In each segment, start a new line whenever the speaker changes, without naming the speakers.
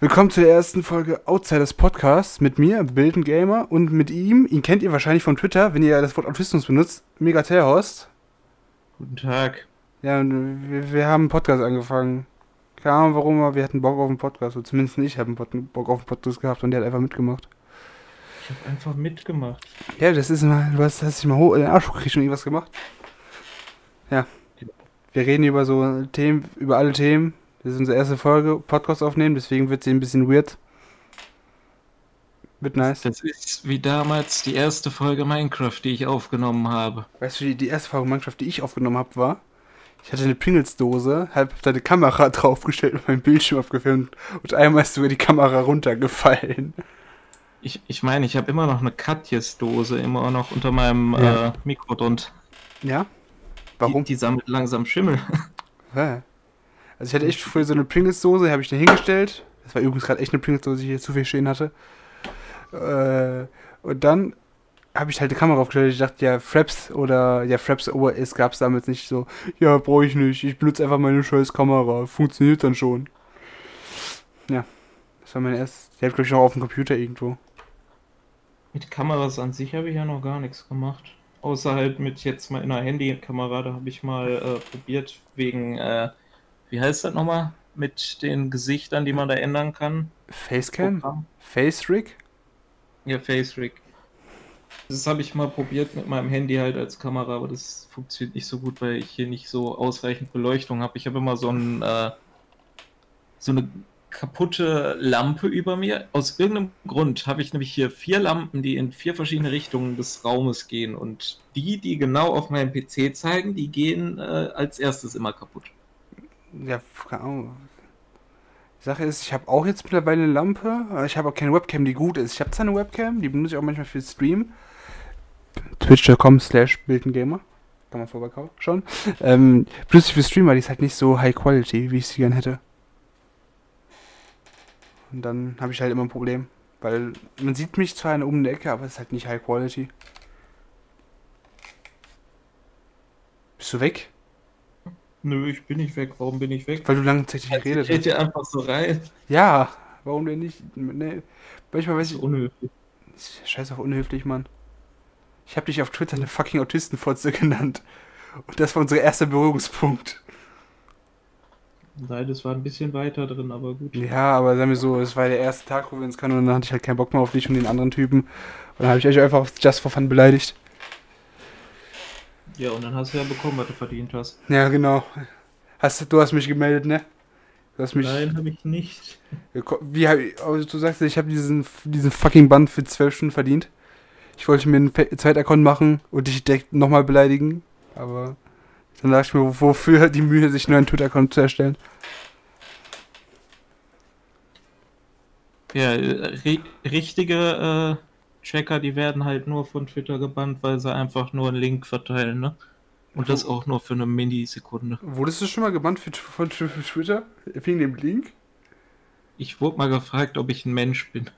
Willkommen zur ersten Folge Outsiders Podcast mit mir, Bilden Gamer, und mit ihm, ihn kennt ihr wahrscheinlich von Twitter, wenn ihr das Wort Autismus benutzt, Megaterhorst.
Guten Tag.
Ja, wir, wir haben einen Podcast angefangen. Keine Ahnung warum, aber wir hatten Bock auf einen Podcast, oder zumindest ich habe Bock auf einen Podcast gehabt und der hat einfach mitgemacht.
Ich habe einfach mitgemacht.
Ja, das ist mal, du hast, hast dich mal hoch in den Arsch gekriegt und irgendwas gemacht. Ja. Wir reden über so Themen, über alle Themen. Das ist unsere erste Folge, Podcast aufnehmen, deswegen wird sie ein bisschen weird. Wird nice.
Das ist wie damals die erste Folge Minecraft, die ich aufgenommen habe.
Weißt du, die, die erste Folge Minecraft, die ich aufgenommen habe, war? Ich hatte eine Pringles-Dose, hab deine Kamera draufgestellt und meinen Bildschirm abgefilmt und einmal ist sogar die Kamera runtergefallen.
Ich, ich meine, ich habe immer noch eine Katjes-Dose immer noch unter meinem ja. äh, Mikro drunter.
Ja? Warum?
Die, die sammelt langsam Schimmel.
Ja. Also ich hatte echt früher so eine Pringles-Dose, habe ich da hingestellt. Das war übrigens gerade echt eine Pringles-Dose, die ich hier zu viel stehen hatte. Äh, und dann habe ich halt die Kamera aufgestellt. Ich dachte, ja, Fraps oder ja, Fraps OS gab es damals nicht so. Ja, brauche ich nicht. Ich benutze einfach meine scheiß Kamera. Funktioniert dann schon. Ja, das war mein erstes. Die habe ich noch auf dem Computer irgendwo.
Mit Kameras an sich habe ich ja noch gar nichts gemacht. Außer halt mit jetzt mal in einer Handykamera. Da habe ich mal äh, probiert wegen äh, wie heißt das nochmal? Mit den Gesichtern, die man da ändern kann.
Facecam? Face Rig?
Ja, Face Rig. Das habe ich mal probiert mit meinem Handy halt als Kamera, aber das funktioniert nicht so gut, weil ich hier nicht so ausreichend Beleuchtung habe. Ich habe immer so ein äh, so eine kaputte Lampe über mir. Aus irgendeinem Grund habe ich nämlich hier vier Lampen, die in vier verschiedene Richtungen des Raumes gehen. Und die, die genau auf meinem PC zeigen, die gehen äh, als erstes immer kaputt.
Ja. Die Sache ist, ich habe auch jetzt mittlerweile eine Lampe, ich habe auch keine Webcam, die gut ist. Ich habe zwar eine Webcam, die benutze ich auch manchmal für Stream. Twitch.com slash Bildengamer. Kann man vorbeikaufen, schon. Ähm, benutze ich für Stream, weil die ist halt nicht so high quality, wie ich sie gern hätte. Und dann habe ich halt immer ein Problem. Weil man sieht mich zwar in um der Ecke, aber es ist halt nicht high quality. Bist du weg?
Nö, ich bin nicht weg. Warum bin ich weg?
Weil du langzeitig geredet
hast. Ich dir einfach so rein.
Ja, warum denn nicht? Nee. Manchmal weiß ich.
Unhöflich.
Scheiß auf unhöflich, Mann. Ich habe dich auf Twitter eine fucking Autistenfotze genannt. Und das war unser erster Berührungspunkt.
Nein, das war ein bisschen weiter drin, aber gut.
Ja, aber sagen wir so, es war der erste Tag, wo wir uns können und dann hatte ich halt keinen Bock mehr auf dich und den anderen Typen. Und dann habe ich euch einfach Just for Fun beleidigt.
Ja, und dann hast du ja bekommen, was du verdient hast.
Ja, genau. Hast, du hast mich gemeldet, ne?
Du hast mich, Nein, habe ich nicht.
Wie, also du sagst, ich habe diesen, diesen fucking Band für zwölf Stunden verdient. Ich wollte mir einen Zweitaccount machen und dich direkt nochmal beleidigen, aber dann dachte ich mir, wofür die Mühe, sich nur einen Twitter-Account zu erstellen?
Ja, ri richtige Checker, die werden halt nur von Twitter gebannt, weil sie einfach nur einen Link verteilen, ne? Und das auch nur für eine Millisekunde.
Wurdest du schon mal gebannt für, von Twitter? Wegen dem Link?
Ich wurde mal gefragt, ob ich ein Mensch bin.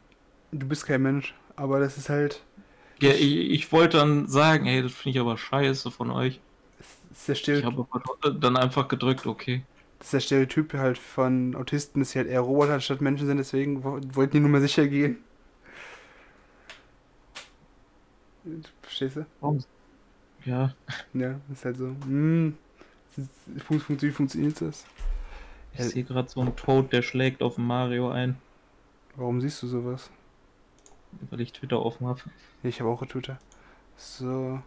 Du bist kein Mensch, aber das ist halt.
Ja, ich, ich wollte dann sagen, ey, das finde ich aber scheiße von euch.
Das ist der Stereotyp.
Ich habe dann einfach gedrückt, okay.
Das ist der Stereotyp halt von Autisten, dass sie halt eher Roboter statt Menschen sind, deswegen wollten die nur mal sicher gehen. Verstehst du?
Warum? Ja.
Ja, ist halt so. Hm, wie funktioniert das?
Ich sehe gerade so einen Toad, der schlägt auf Mario ein.
Warum siehst du sowas?
Weil ich Twitter offen habe.
Ich habe auch Twitter. So.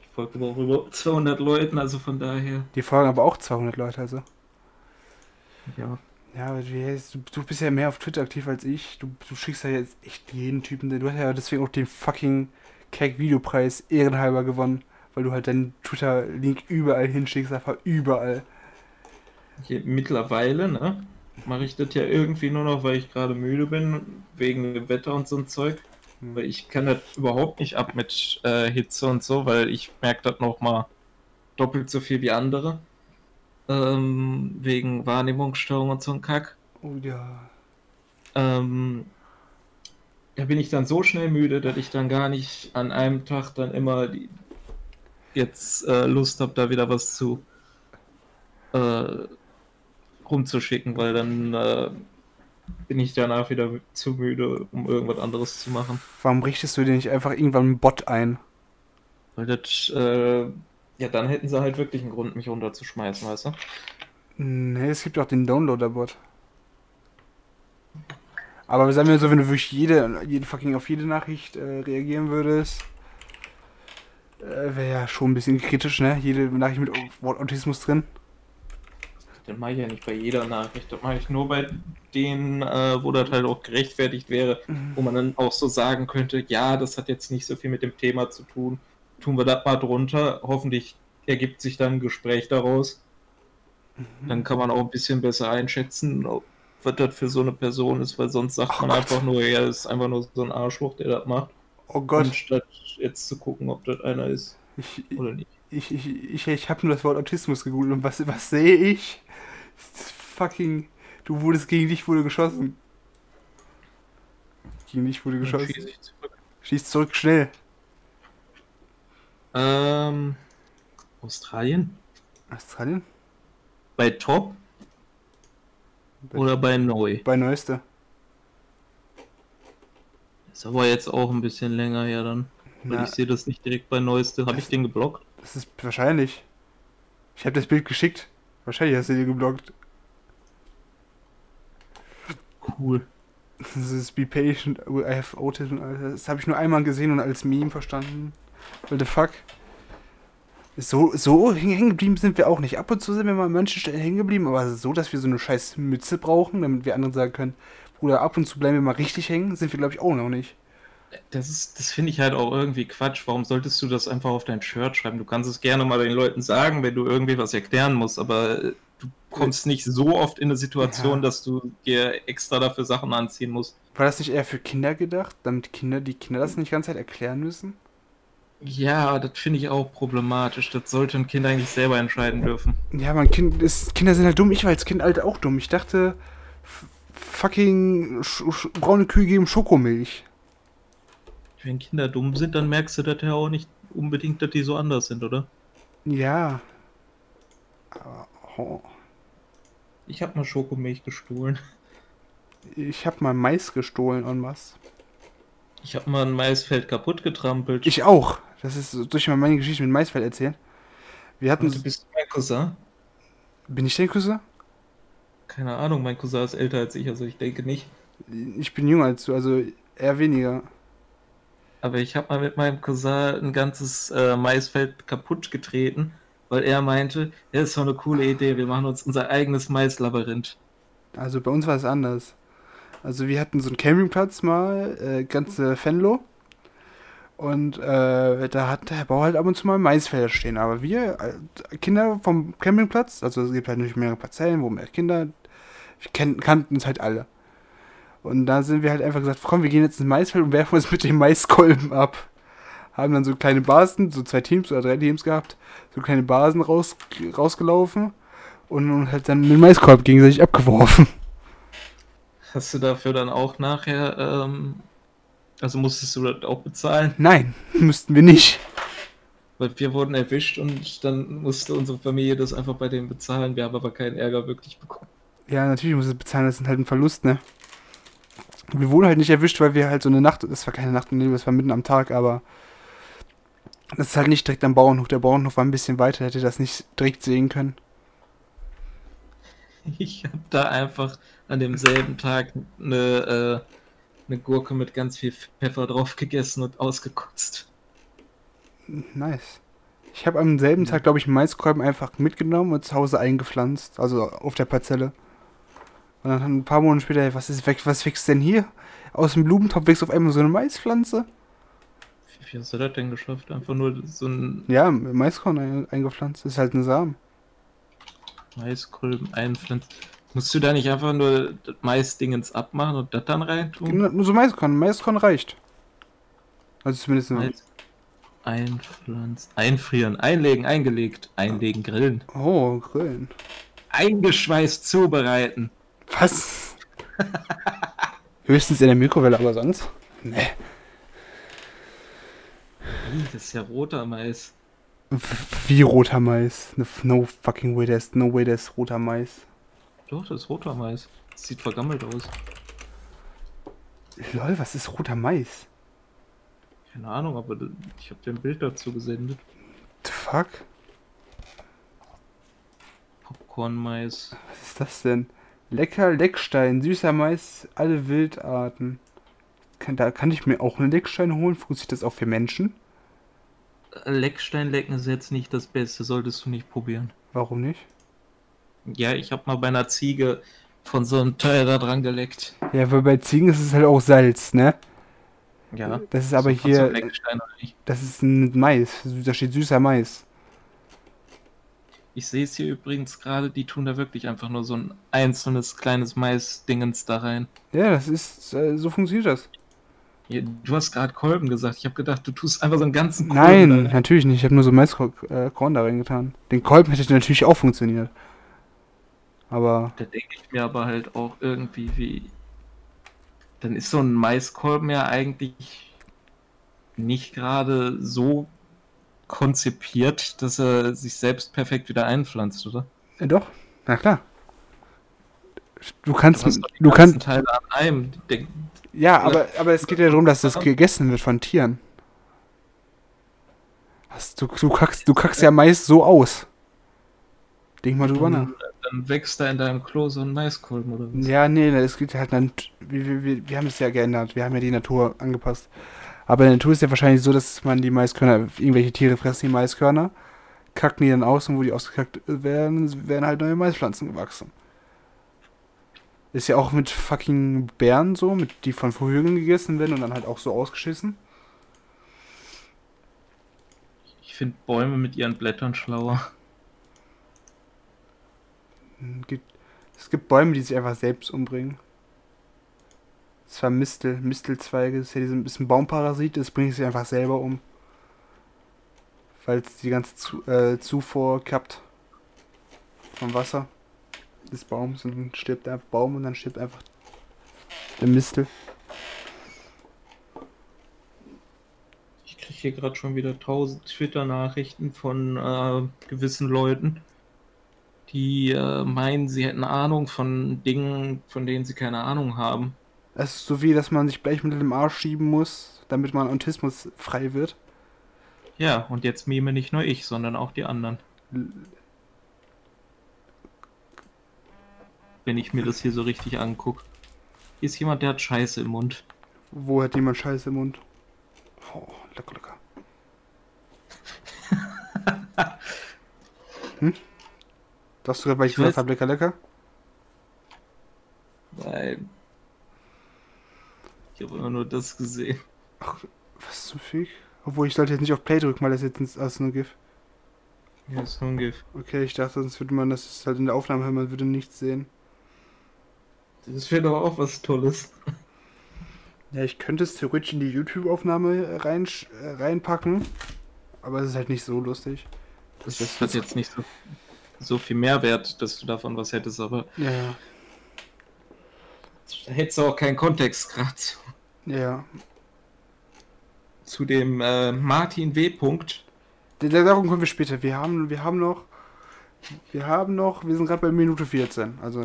Ich folge aber auch über 200 Leuten, also von daher.
Die folgen aber auch 200 Leute, also.
Ja.
Ja, aber du, du bist ja mehr auf Twitter aktiv als ich. Du, du schickst ja jetzt echt jeden Typen. Du hast ja deswegen auch den fucking Cake-Videopreis ehrenhalber gewonnen, weil du halt deinen Twitter-Link überall hinschickst, einfach überall.
Hier, mittlerweile, ne? Mache ich das ja irgendwie nur noch, weil ich gerade müde bin, wegen dem Wetter und so ein Zeug. Hm. Weil ich kann das überhaupt nicht ab mit äh, Hitze und so, weil ich merke das nochmal doppelt so viel wie andere. Ähm, wegen Wahrnehmungsstörung und so ein Kack.
Oh ja.
Ähm, da bin ich dann so schnell müde, dass ich dann gar nicht an einem Tag dann immer die, jetzt äh, Lust habe, da wieder was zu äh, rumzuschicken, weil dann äh, bin ich danach wieder zu müde, um irgendwas anderes zu machen.
Warum richtest du dir nicht einfach irgendwann einen Bot ein?
Weil das, äh, ja, dann hätten sie halt wirklich einen Grund, mich runterzuschmeißen, weißt du?
Nee, es gibt auch den Downloader-Bot. Aber sagen wir so, wenn du wirklich jede, jede fucking auf jede Nachricht äh, reagieren würdest, äh, wäre ja schon ein bisschen kritisch, ne? Jede Nachricht mit Wort Autismus drin.
Das mache ich ja nicht bei jeder Nachricht. Das mache ich nur bei denen, äh, wo das halt auch gerechtfertigt wäre, wo man dann auch so sagen könnte, ja, das hat jetzt nicht so viel mit dem Thema zu tun. Tun wir das mal drunter. Hoffentlich ergibt sich dann ein Gespräch daraus. Dann kann man auch ein bisschen besser einschätzen, ob, was das für so eine Person ist, weil sonst sagt
Oh
man
Gott.
einfach nur, ja, das ist einfach nur so ein Arschloch, der das macht.
Oh Gott,
Anstatt jetzt zu gucken, ob das einer ist
ich,
oder nicht.
ich, ich, ich, ich habe nur das Wort Autismus gegoogelt und was, was sehe ich? Fucking, du wurdest gegen dich wurde geschossen. Gegen dich wurde geschossen.
schieße ich zurück.
Schieß zurück, schnell.
Ähm, Australien?
Australien?
Bei Top oder bei Neu?
Bei Neueste.
Ist aber jetzt auch ein bisschen länger her dann. Weil
Na,
ich sehe das nicht direkt bei Neueste. Habe ich den geblockt?
das ist wahrscheinlich. Ich habe das Bild geschickt. Wahrscheinlich hast du dir geblockt.
Cool.
Das ist Be Patient, I have Autism. Alter. Das habe ich nur einmal gesehen und als Meme verstanden. What the fuck? So, so hängen geblieben sind wir auch nicht. Ab und zu sind wir mal an manchen Stellen hängen geblieben, aber so, dass wir so eine scheiß Mütze brauchen, damit wir anderen sagen können, Bruder, ab und zu bleiben wir mal richtig hängen, sind wir, glaube ich, auch noch nicht.
Das ist, das finde ich halt auch irgendwie Quatsch. Warum solltest du das einfach auf dein Shirt schreiben? Du kannst es gerne mal den Leuten sagen, wenn du irgendwie was erklären musst, aber äh, du kommst nicht so oft in eine Situation,
Ja.
dass du dir extra dafür Sachen anziehen musst.
War das nicht eher für Kinder gedacht, damit Kinder, die Kinder das nicht die ganze Zeit erklären müssen?
Ja, das finde ich auch problematisch. Das sollte ein Kind eigentlich selber entscheiden dürfen.
Ja, mein Kind ist, Kinder sind halt dumm. Ich war als Kind halt auch dumm. Ich dachte, fucking braune Kühe geben Schokomilch.
Wenn Kinder dumm sind, dann merkst du das ja auch nicht unbedingt, dass die so anders sind, oder?
Ja. Aber, oh.
Ich habe mal Schokomilch gestohlen.
Ich hab mal Mais gestohlen en masse.
Ich habe mal ein Maisfeld kaputt getrampelt.
Ich auch. Das ist, soll ich mal meine Geschichte mit Maisfeld erzählen? Wir hatten,
Und du bist mein Cousin?
bin ich dein Cousin?
Keine Ahnung, mein Cousin ist älter als ich, also ich denke nicht.
Ich bin jünger als du, also eher weniger.
Aber ich habe mal mit meinem Cousin ein ganzes äh, Maisfeld kaputt getreten, weil er meinte, ja, ist so eine coole Idee, wir machen uns unser eigenes Maislabyrinth.
Also bei uns war es anders. Also wir hatten so einen Campingplatz mal, äh, ganze Fenlo. Und äh, da hat der Bauer halt ab und zu mal Maisfelder stehen. Aber wir, äh, Kinder vom Campingplatz, also es gibt halt nicht mehrere Parzellen, wo mehr Kinder, wir kannten uns halt alle. Und da sind wir halt einfach gesagt, komm, wir gehen jetzt ins Maisfeld und werfen uns mit dem Maiskolben ab. Haben dann so kleine Basen, so zwei Teams oder drei Teams gehabt, so kleine Basen raus, rausgelaufen und, und halt dann mit dem Maiskolb gegenseitig abgeworfen.
Hast du dafür dann auch nachher, ähm, also musstest du das auch bezahlen?
Nein, müssten wir nicht.
Weil wir wurden erwischt und dann musste unsere Familie das einfach bei denen bezahlen. Wir haben aber keinen Ärger wirklich bekommen.
Ja, natürlich muss es bezahlen, das ist halt ein Verlust, ne? Wir wurden halt nicht erwischt, weil wir halt so eine Nacht, das war keine Nacht und Nebel, das war mitten am Tag, aber das ist halt nicht direkt am Bauernhof. Der Bauernhof war ein bisschen weiter, hätte das nicht direkt sehen können.
Ich habe da einfach an demselben Tag eine, äh, eine Gurke mit ganz viel Pfeffer drauf gegessen und ausgekotzt.
Nice. Ich habe am selben Tag, glaube ich, einen Maiskolben einfach mitgenommen und zu Hause eingepflanzt, also auf der Parzelle. Und dann ein paar Monate später, ey, was ist weg, was wächst denn hier? Aus dem Blumentopf wächst auf einmal so eine Maispflanze.
Wie, hast du das denn geschafft? Einfach nur so ein
Ja, Maiskorn ein, eingepflanzt, das ist halt ein Samen.
Maiskolben einpflanzen. Musst du da nicht einfach nur das Maisdingens abmachen und das dann reintun?
Nur nur so Maiskorn, Maiskorn reicht. Also zumindest so.
Mais einpflanzen. Einfrieren, einlegen, eingelegt, einlegen, grillen.
Oh, Grillen.
Eingeschweißt zubereiten.
Was? Höchstens in der Mikrowelle, aber sonst? Nee.
Ih, Das ist ja roter Mais.
Wie roter Mais. No, no fucking way, there's no way, there's roter Mais.
Doch, das ist roter Mais. Das sieht vergammelt aus.
Lol, was ist roter Mais?
Keine Ahnung, aber ich habe dir ein Bild dazu gesendet.
The fuck?
Popcorn-Mais.
Was ist das denn? Lecker Leckstein, süßer Mais, alle Wildarten. Kann, da kann ich mir auch einen Leckstein holen? Funktioniert das auch für Menschen?
Leckstein lecken ist jetzt nicht das Beste, solltest du nicht probieren.
Warum nicht?
Ja, ich habe mal bei einer Ziege von so einem Teil da dran geleckt.
Ja, weil bei Ziegen ist es halt auch Salz, ne?
Ja.
Das ist aber
So
hier, das ist ein Mais. Da steht süßer Mais.
Ich sehe es hier übrigens gerade, die tun da wirklich einfach nur so ein einzelnes kleines Mais-Dingens da rein.
Ja, das ist, äh, so funktioniert das.
Du hast gerade Kolben gesagt. Ich habe gedacht, du tust einfach so einen ganzen Kolben
Nein, natürlich nicht. Ich habe nur so Maiskorn äh, da reingetan. Den Kolben hätte natürlich auch funktioniert. Aber,
Da denke ich mir aber halt auch irgendwie, wie. Dann ist so ein Maiskolben ja eigentlich nicht gerade so konzipiert, dass er sich selbst perfekt wieder einpflanzt, oder?
äh, doch, na klar. Du kannst,
Du
du kannst,
Teile an einem. Den,
ja, aber, aber es geht ja darum, dass das gegessen wird von Tieren. Du, du kackst, du kackst ja Mais so aus. Denk mal drüber nach.
Wächst da in deinem Klo so ein Maiskolben, oder was?
Ja, nee, es geht halt dann. Wir, wir, wir, wir haben es ja geändert. Wir haben ja die Natur angepasst. Aber in der Natur ist ja wahrscheinlich so, dass man die Maiskörner, irgendwelche Tiere fressen die Maiskörner, kacken die dann aus und wo die ausgekackt werden, werden halt neue Maispflanzen gewachsen. Ist ja auch mit fucking Bären so, mit die von Vögeln gegessen werden und dann halt auch so ausgeschissen.
Ich finde Bäume mit ihren Blättern schlauer.
Es gibt Bäume, die sich einfach selbst umbringen. Das war Mistel, Mistelzweige, das ist ja ein bisschen Baumparasit, das bringt sich einfach selber um. Weil es die ganze Zu äh, Zufuhr kappt vom Wasser des Baums und dann stirbt der Baum und dann stirbt einfach der Mistel.
Ich kriege hier gerade schon wieder tausend Twitter-Nachrichten von äh, gewissen Leuten, die äh, meinen, sie hätten Ahnung von Dingen, von denen sie keine Ahnung haben.
Es ist so wie, dass man sich Bleichmittel im Arsch schieben muss, damit man Autismus frei wird.
Ja, und jetzt meme nicht nur ich, sondern auch die anderen. Wenn ich mir das hier so richtig angucke. Hier ist jemand, der hat Scheiße im Mund.
Wo hat jemand Scheiße im Mund? Oh, lecker, lecker. hm? Sagst du gerade, weil ich
Ich
gesagt habe, lecker, lecker?
Nein. Ich habe immer nur das gesehen.
Was zum Fick? Obwohl, ich sollte jetzt nicht auf Play drücken, weil das jetzt ins- aus nur GIF.
Ja, ist nur ein GIF.
Okay, ich dachte, sonst würde man das ist halt in der Aufnahme hören, man würde nichts sehen.
Das wäre doch auch was Tolles.
Ja, ich könnte es theoretisch in die YouTube-Aufnahme rein, äh, reinpacken, aber es ist halt nicht so lustig.
Das, das hat jetzt nicht so, so viel Mehrwert, dass du davon was hättest, aber
Ja, ja.
da hättest du auch keinen Kontext gerade zu,
Ja,
zu dem äh, Martin W. Punkt.
Da- da- Darum kommen wir später. Wir haben, wir haben noch, wir haben noch, wir sind gerade bei Minute 14. Also,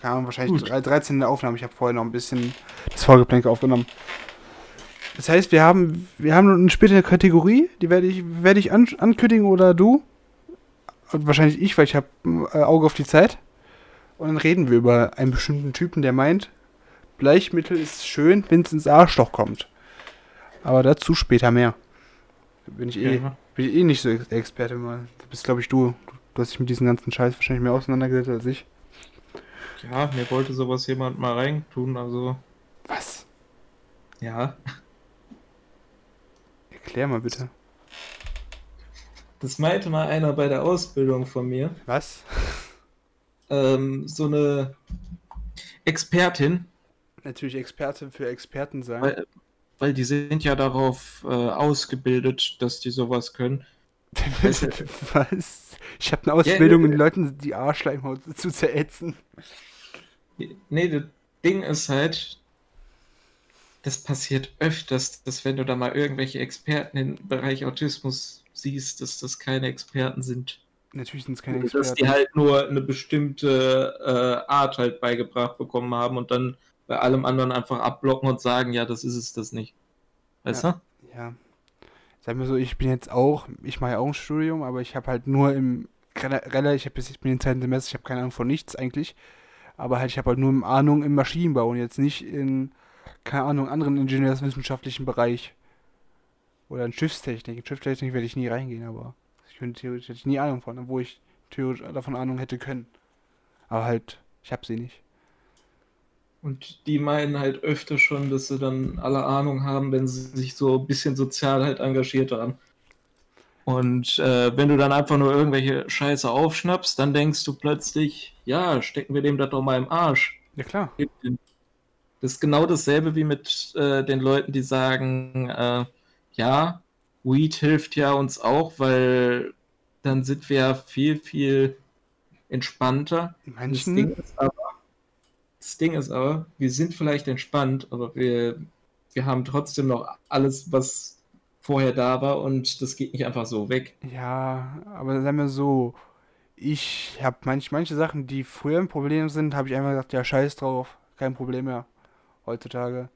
keine Ahnung, wahrscheinlich
Gut.
drei- 13 in der Aufnahme. Ich habe vorher noch ein bisschen das Vorgeplänkel aufgenommen. Das heißt, wir haben, wir haben eine spätere Kategorie, die werde ich, werde ich an, ankündigen oder du. Und wahrscheinlich ich, weil ich habe äh, Auge auf die Zeit. Und dann reden wir über einen bestimmten Typen, der meint, Bleichmittel ist schön, wenn es ins Arschloch kommt. Aber dazu später mehr. Bin ich eh,
Ja.
bin ich eh nicht so der Experte mal. Du bist, glaube ich, du. Du hast dich mit diesem ganzen Scheiß wahrscheinlich mehr auseinandergesetzt als ich.
Ja, mir wollte sowas jemand mal reintun, also
Was?
ja.
Erklär mal bitte.
Das meinte mal einer bei der Ausbildung von mir.
Was?
Ähm, so eine Expertin,
Natürlich Experte für Experten sein.
weil, weil die sind ja darauf äh, ausgebildet, dass die sowas können.
Was? Ich habe eine Ausbildung,
Ja,
um Leuten die Arschleimhaut zu zerätzen.
Nee, das Ding ist halt, das passiert öfters, dass wenn du da mal irgendwelche Experten im Bereich Autismus siehst, dass das keine Experten sind.
Natürlich sind es keine
dass die
Experten.
halt nur eine bestimmte äh, Art halt beigebracht bekommen haben und dann bei allem anderen einfach abblocken und sagen, ja, das ist es das nicht. Weißt
ja. du? Ja. Sag mir so, ich bin jetzt auch, ich mache ja auch ein Studium, aber ich habe halt nur im Rella, ich, hab bis, ich bin im zweiten Semester, ich habe keine Ahnung von nichts eigentlich. Aber halt, ich habe halt nur Ahnung im Maschinenbau und jetzt nicht in, keine Ahnung, anderen ingenieurswissenschaftlichen Bereich. Oder in Schiffstechnik. In Schiffstechnik werde ich nie reingehen, aber ich könnte theoretisch hätte ich nie Ahnung von, wo ich theoretisch davon Ahnung hätte können. Aber halt, ich habe sie nicht.
Und die meinen halt öfter schon, dass sie dann alle Ahnung haben, wenn sie sich so ein bisschen sozial halt engagiert haben. Und äh, wenn du dann einfach nur irgendwelche Scheiße aufschnappst, dann denkst du plötzlich, ja, stecken wir dem das doch mal im Arsch.
Ja, klar.
Das ist genau dasselbe wie mit äh, den Leuten, die sagen, äh, ja, Weed hilft ja uns auch, weil dann sind wir ja viel, viel entspannter. Das Ding ist aber, das Ding ist aber, wir sind vielleicht entspannt, aber wir, wir haben trotzdem noch alles, was vorher da war und das geht nicht einfach so weg.
Ja, aber sagen wir so, ich habe manch, manche Sachen, die früher ein Problem sind, habe ich einfach gesagt, ja, scheiß drauf, kein Problem mehr heutzutage.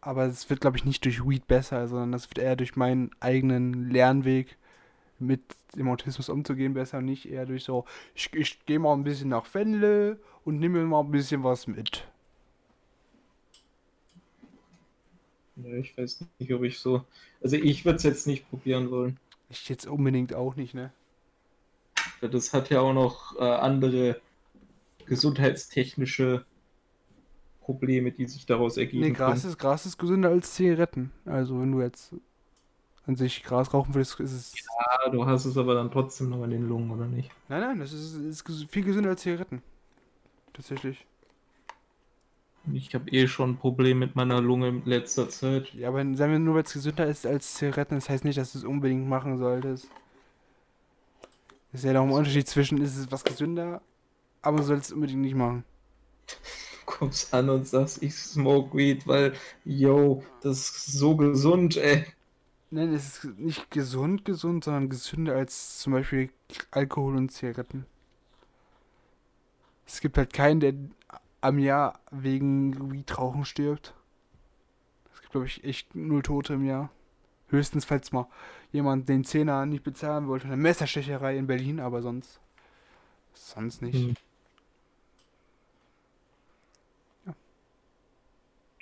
Aber es wird, glaube ich, nicht durch Weed besser, sondern das wird eher durch meinen eigenen Lernweg mit dem Autismus umzugehen besser, nicht eher durch so, ich, ich gehe mal ein bisschen nach Fenle und nehme mir mal ein bisschen was mit.
Ja, ich weiß nicht, ob ich so. Also ich würde es jetzt nicht probieren wollen.
Ich jetzt unbedingt auch nicht, ne?
Das hat ja auch noch äh, andere gesundheitstechnische Probleme, die sich daraus ergeben.
Nee, Gras ist, Gras ist gesünder als Zigaretten. Also wenn du jetzt an sich Gras rauchen würdest, ist es.
Ja, du hast es aber dann trotzdem noch in den Lungen, oder nicht?
Nein, nein, das ist, ist viel gesünder als Zigaretten. Tatsächlich.
Ich habe eh schon ein Problem mit meiner Lunge in letzter Zeit.
Ja, aber sagen wir nur, weil es gesünder ist als Zigaretten, das heißt nicht, dass du es unbedingt machen solltest. Das ist ja noch ein Unterschied zwischen, ist es was gesünder, aber du sollst es unbedingt nicht machen.
Kommst an und sagst, ich smoke weed, weil, yo, das ist so gesund, ey.
Nein, es ist nicht gesund, gesund, sondern gesünder als zum Beispiel Alkohol und Zigaretten. Es gibt halt keinen, der am Jahr wegen Weed-Rauchen stirbt. Es gibt, glaube ich, echt null Tote im Jahr. Höchstens, falls mal jemand den Zehner nicht bezahlen wollte. Eine Messerstecherei in Berlin, aber sonst. Sonst nicht. Hm.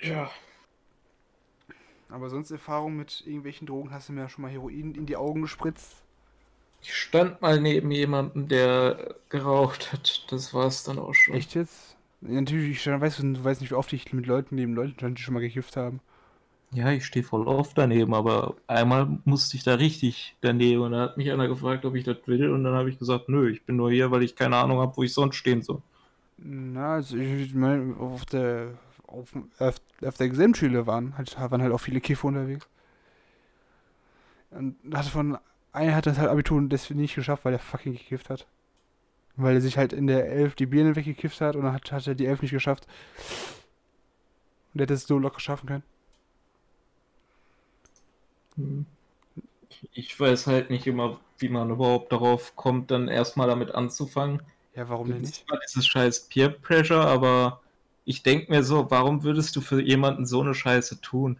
Ja. Aber sonst Erfahrung mit irgendwelchen Drogen hast du mir ja schon mal Heroin in die Augen gespritzt.
Ich stand mal neben jemandem, der geraucht hat. Das war es dann auch schon.
Echt jetzt? Ja, natürlich, ich weiß, du weißt nicht, wie oft ich mit Leuten neben Leuten stand, die schon mal gekifft haben.
Ja, ich stehe voll oft daneben, aber einmal musste ich da richtig daneben und da hat mich einer gefragt, ob ich das will und dann habe ich gesagt, nö, ich bin nur hier, weil ich keine Ahnung habe, wo ich sonst stehen soll.
Na, also ich meine, auf der auf, auf, auf der Gesamtschule waren halt, waren halt auch viele Kiffer unterwegs. Und hatte von einer hat das halt Abitur und deswegen nicht geschafft, weil er fucking gekifft hat. Weil er sich halt in der Elf die Birne weggekifft hat und dann hat, hat er die Elf nicht geschafft. Und er hätte es so locker schaffen können.
Hm. Ich weiß halt nicht immer, wie man überhaupt darauf kommt, dann erstmal damit anzufangen.
Ja, warum denn nicht?
Das ist scheiß Peer Pressure, aber ich denke mir so, warum würdest du für jemanden so eine Scheiße tun?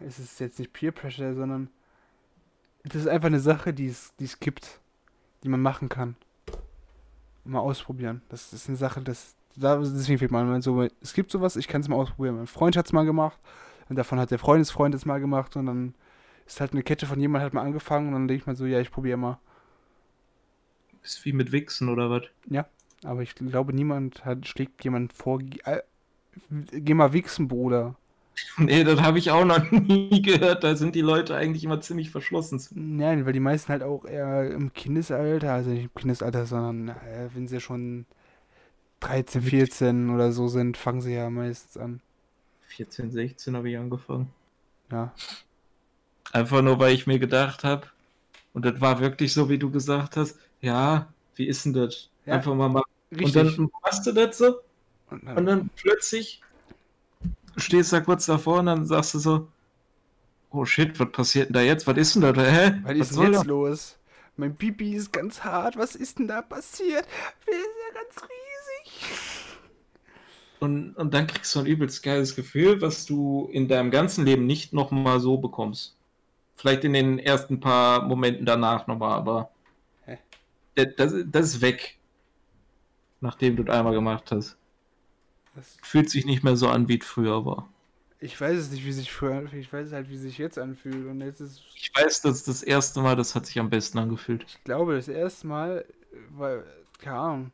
Es ist jetzt nicht Peer Pressure, sondern es ist einfach eine Sache, die es, die es gibt, die man machen kann mal ausprobieren. Das ist eine Sache, das, deswegen fehlt man so, es gibt sowas, ich kann es mal ausprobieren. Mein Freund hat es mal gemacht und davon hat der Freundesfreund es mal gemacht und dann ist halt eine Kette von jemandem hat mal angefangen und dann denke ich mal so, ja, ich probiere mal.
Ist wie mit Wichsen oder was?
Ja, aber ich glaube, niemand hat, schlägt jemand vor, äh, geh mal wichsen, Bruder.
Nee, das habe ich auch noch nie gehört. Da sind die Leute eigentlich immer ziemlich verschlossen.
Nein, weil die meisten halt auch eher im Kindesalter, also nicht im Kindesalter, sondern äh, wenn sie schon 13, 14 oder so sind, fangen sie ja meistens an.
14, 16 habe ich angefangen.
Ja.
Einfach nur, weil ich mir gedacht habe, und das war wirklich so, wie du gesagt hast, ja, wie ist denn das? Ja, Einfach mal machen. Richtig. Und dann machst du das so, und dann, und dann plötzlich stehst da kurz davor und dann sagst du so, oh shit, was passiert denn da jetzt? Was ist denn da? Hä?
Was, was ist denn jetzt da? los? Mein Pipi ist ganz hart. Was ist denn da passiert? Wir sind ja ganz riesig.
Und, und dann kriegst du ein übelst geiles Gefühl, was du in deinem ganzen Leben nicht nochmal so bekommst. Vielleicht in den ersten paar Momenten danach nochmal, aber das, das ist weg. Nachdem du das einmal gemacht hast.
Das,
Fühlt sich nicht mehr so an, wie es früher war.
ich weiß es nicht, wie sich früher anfühlt. Ich weiß halt, wie sich jetzt anfühlt. Und jetzt ist,
Ich weiß, dass das erste Mal, das hat sich am besten angefühlt.
ich glaube, das erste Mal, weil, keine Ahnung,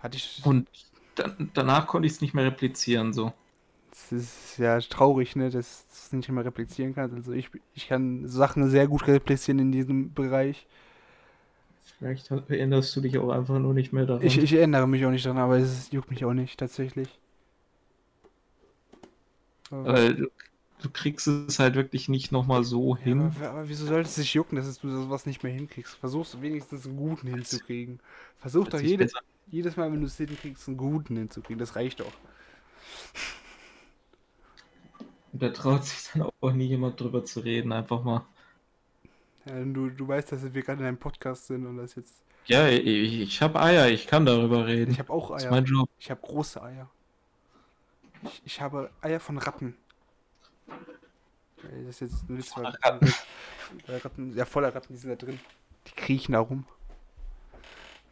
hatte ich.
Und dann, danach konnte ich es nicht mehr replizieren, so.
Das ist ja traurig, ne, dass du es nicht immer replizieren kannst. Also ich, ich kann Sachen sehr gut replizieren in diesem Bereich.
Vielleicht erinnerst du dich auch einfach nur nicht mehr daran.
Ich, ich erinnere mich auch nicht dran, aber es juckt mich auch nicht, tatsächlich. Aber,
Weil du, du kriegst es halt wirklich nicht nochmal so
ja,
hin.
aber, aber wieso sollte es sich jucken, dass du sowas nicht mehr hinkriegst? Versuchst wenigstens einen guten hinzukriegen. Versuch doch jedes, jedes Mal, wenn du es hinkriegst, einen guten hinzukriegen. Das reicht doch.
Und da traut sich dann auch nie jemand drüber zu reden, einfach mal.
Ja, du, du weißt, dass wir gerade in einem Podcast sind und das jetzt.
Ja, ich, ich habe Eier, ich kann darüber reden.
Ich habe auch
das ist
Eier.
mein Job.
Ich habe große Eier. Ich, ich habe Eier von Ratten. Das ist jetzt nur zwei
Ratten.
Ratten. Ja, voller Ratten, die sind da drin. Die kriechen da rum.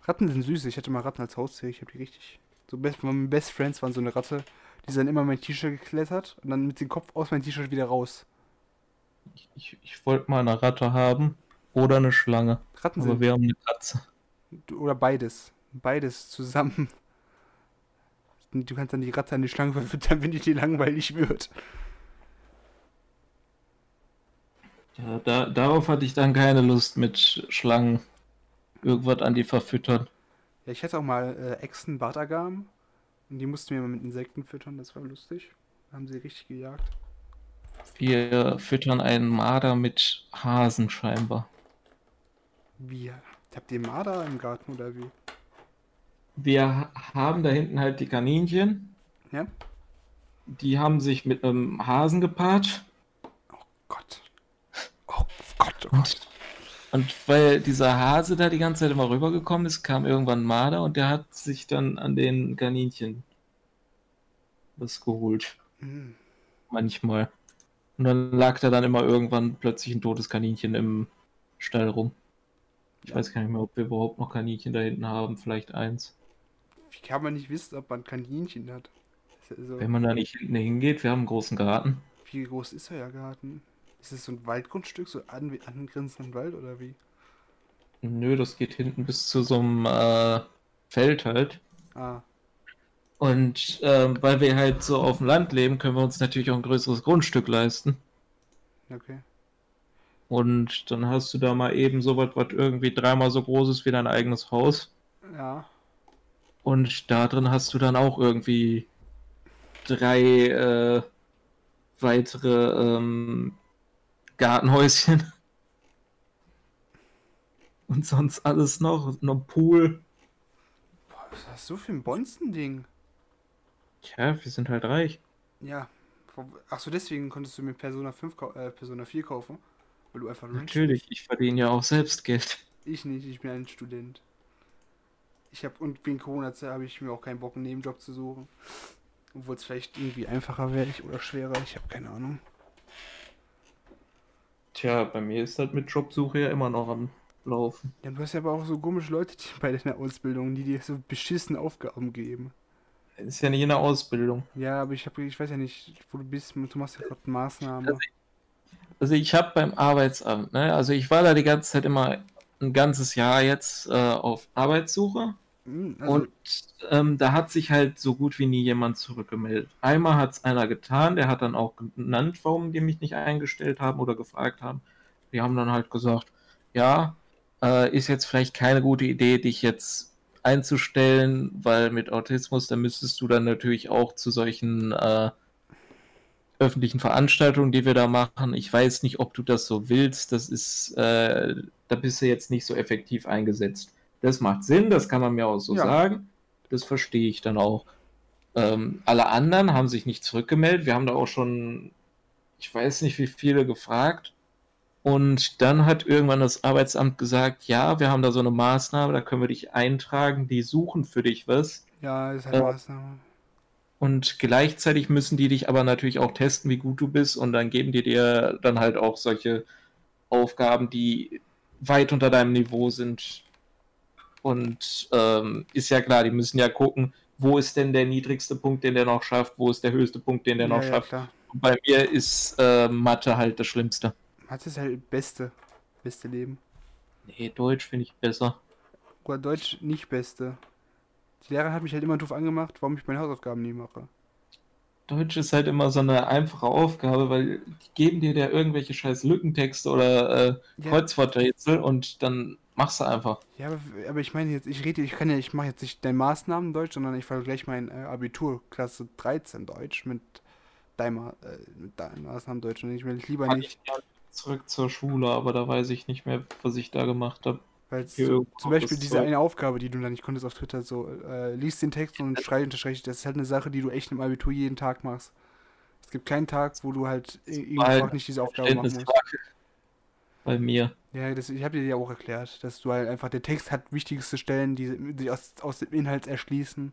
Ratten sind süß. Ich hatte mal Ratten als Haustier. Ich habe die richtig. So best, meine Best Friends waren so eine Ratte. Die sind immer in mein T-Shirt geklettert und dann mit dem Kopf aus meinem T-Shirt wieder raus.
Ich, ich, ich wollte mal eine Ratte haben oder eine Schlange.
Ratten
Aber
sind.
wir haben eine Katze.
Oder beides. Beides zusammen. Du kannst dann die Ratte an die Schlange verfüttern, wenn die dir langweilig wird.
Ja, da, darauf hatte ich dann keine Lust mit Schlangen irgendwas an die verfüttern.
Ja, ich hatte auch mal äh, Echsen Bartagam. Und die mussten wir mal mit Insekten füttern, das war lustig. Da haben sie richtig gejagt.
Wir füttern einen Marder mit Hasen scheinbar.
Wie? Habt ihr Marder im Garten oder wie?
Wir ha- haben da hinten halt die Kaninchen.
Ja?
Die haben sich mit einem Hasen gepaart.
Gott. Oh Gott, oh Gott.
Und, und weil dieser Hase da die ganze Zeit immer rübergekommen ist, kam irgendwann Marder und der hat sich dann an den Kaninchen was geholt.
Hm.
Manchmal. Und dann lag da dann immer irgendwann plötzlich ein totes Kaninchen im Stall rum. Ich
Ja.
weiß gar nicht mehr, ob wir überhaupt noch Kaninchen da hinten haben. Vielleicht eins.
Wie kann man nicht wissen, ob man Kaninchen hat? Ja so,
Wenn man da nicht hinten hingeht, wir haben einen großen Garten.
wie groß ist euer Garten? Ist es so ein Waldgrundstück, so an, angrenzenden Wald oder wie?
Nö, das geht hinten bis zu so einem äh, Feld halt.
Ah,
Und ähm, weil wir halt so auf dem Land leben, können wir uns natürlich auch ein größeres Grundstück leisten.
okay.
Und dann hast du da mal eben so was, was irgendwie dreimal so groß ist wie dein eigenes Haus.
Ja.
Und da drin hast du dann auch irgendwie drei äh, weitere ähm, Gartenhäuschen. Und sonst alles noch. Noch ein Pool.
Boah, was hast du für ein Bonzen-Ding?
Tja, wir sind halt reich.
Ja. Achso, deswegen konntest du mir Persona 5 kau- äh, Persona 4 kaufen. Weil du einfach
Natürlich, ich verdiene ja auch selbst Geld.
Ich nicht, ich bin ein Student. Ich habe und wegen Corona-Zeit habe ich mir auch keinen Bock, einen Nebenjob zu suchen. Obwohl es vielleicht irgendwie einfacher wäre ich oder schwerer, ich habe keine Ahnung.
Tja, bei mir ist das mit Jobsuche ja immer noch am Laufen.
Ja, du hast ja aber auch so komische Leute die bei deiner Ausbildung, die dir so beschissen Aufgaben geben.
Ist ja nicht in der Ausbildung.
Ja, aber ich habe, ich weiß ja nicht, wo du bist, du machst ja gerade Maßnahmen.
Also Also ich habe beim Arbeitsamt, ne, also ich war da die ganze Zeit immer ein ganzes Jahr jetzt äh, auf Arbeitssuche
Hm, also,
und ähm, da hat sich halt so gut wie nie jemand zurückgemeldet. Einmal hat es einer getan, der hat dann auch genannt, warum die mich nicht eingestellt haben oder gefragt haben. Die haben dann halt gesagt, ja, äh, ist jetzt vielleicht keine gute Idee, dich jetzt einzustellen, weil mit Autismus, da müsstest du dann natürlich auch zu solchen äh, öffentlichen Veranstaltungen, die wir da machen. Ich weiß nicht, ob du das so willst. Das ist, äh, da bist du jetzt nicht so effektiv eingesetzt. Das macht Sinn, das kann man mir auch so
Ja.
sagen. Das verstehe ich dann auch. Ähm, alle anderen haben sich nicht zurückgemeldet. Wir haben da auch schon, ich weiß nicht, wie viele gefragt. Und dann hat irgendwann das Arbeitsamt gesagt, ja, wir haben da so eine Maßnahme, da können wir dich eintragen, die suchen für dich was.
ja, ist halt
äh,
Maßnahme.
Und gleichzeitig müssen die dich aber natürlich auch testen, wie gut du bist. Und dann geben die dir dann halt auch solche Aufgaben, die weit unter deinem Niveau sind. Und ähm, ist ja klar, die müssen ja gucken, wo ist denn der niedrigste Punkt, den der noch schafft, wo ist der höchste Punkt, den der
Ja,
noch
ja,
schafft.
klar.
Und bei mir ist äh, Mathe halt das Schlimmste.
Mathe ist halt beste. Beste Leben.
Nee, Deutsch finde ich besser.
Oder Deutsch nicht beste. Die Lehrerin hat mich halt immer doof angemacht, warum ich meine Hausaufgaben nie mache.
Deutsch ist halt immer so eine einfache Aufgabe, weil die geben dir da irgendwelche scheiß Lückentexte oder äh,
Ja.
Kreuzworträtsel und dann machst du einfach.
Ja, aber, aber ich meine jetzt, ich rede, ich kann ja, ich mache jetzt nicht deinen Maßnahmen Deutsch, sondern ich vergleiche mein äh, Abitur Klasse 13 Deutsch mit deinem, äh, mit deinem Maßnahmen Deutsch und ich will lieber
Kann
nicht,
ich zurück zur Schule, aber da weiß ich nicht mehr, was ich da gemacht habe.
weil zum Beispiel diese eine Aufgabe, die du da nicht konntest auf Twitter, so äh, liest den Text und schrei unterstreiche, das ist halt eine Sache, die du echt im Abitur jeden Tag machst. Es gibt keinen Tag, wo du halt i- irgendwo auch nicht diese Aufgabe machen musst.
Bei mir.
Ja, das, ich habe dir ja auch erklärt, dass du halt einfach, der Text hat wichtigste Stellen, die sich aus, aus dem Inhalt erschließen.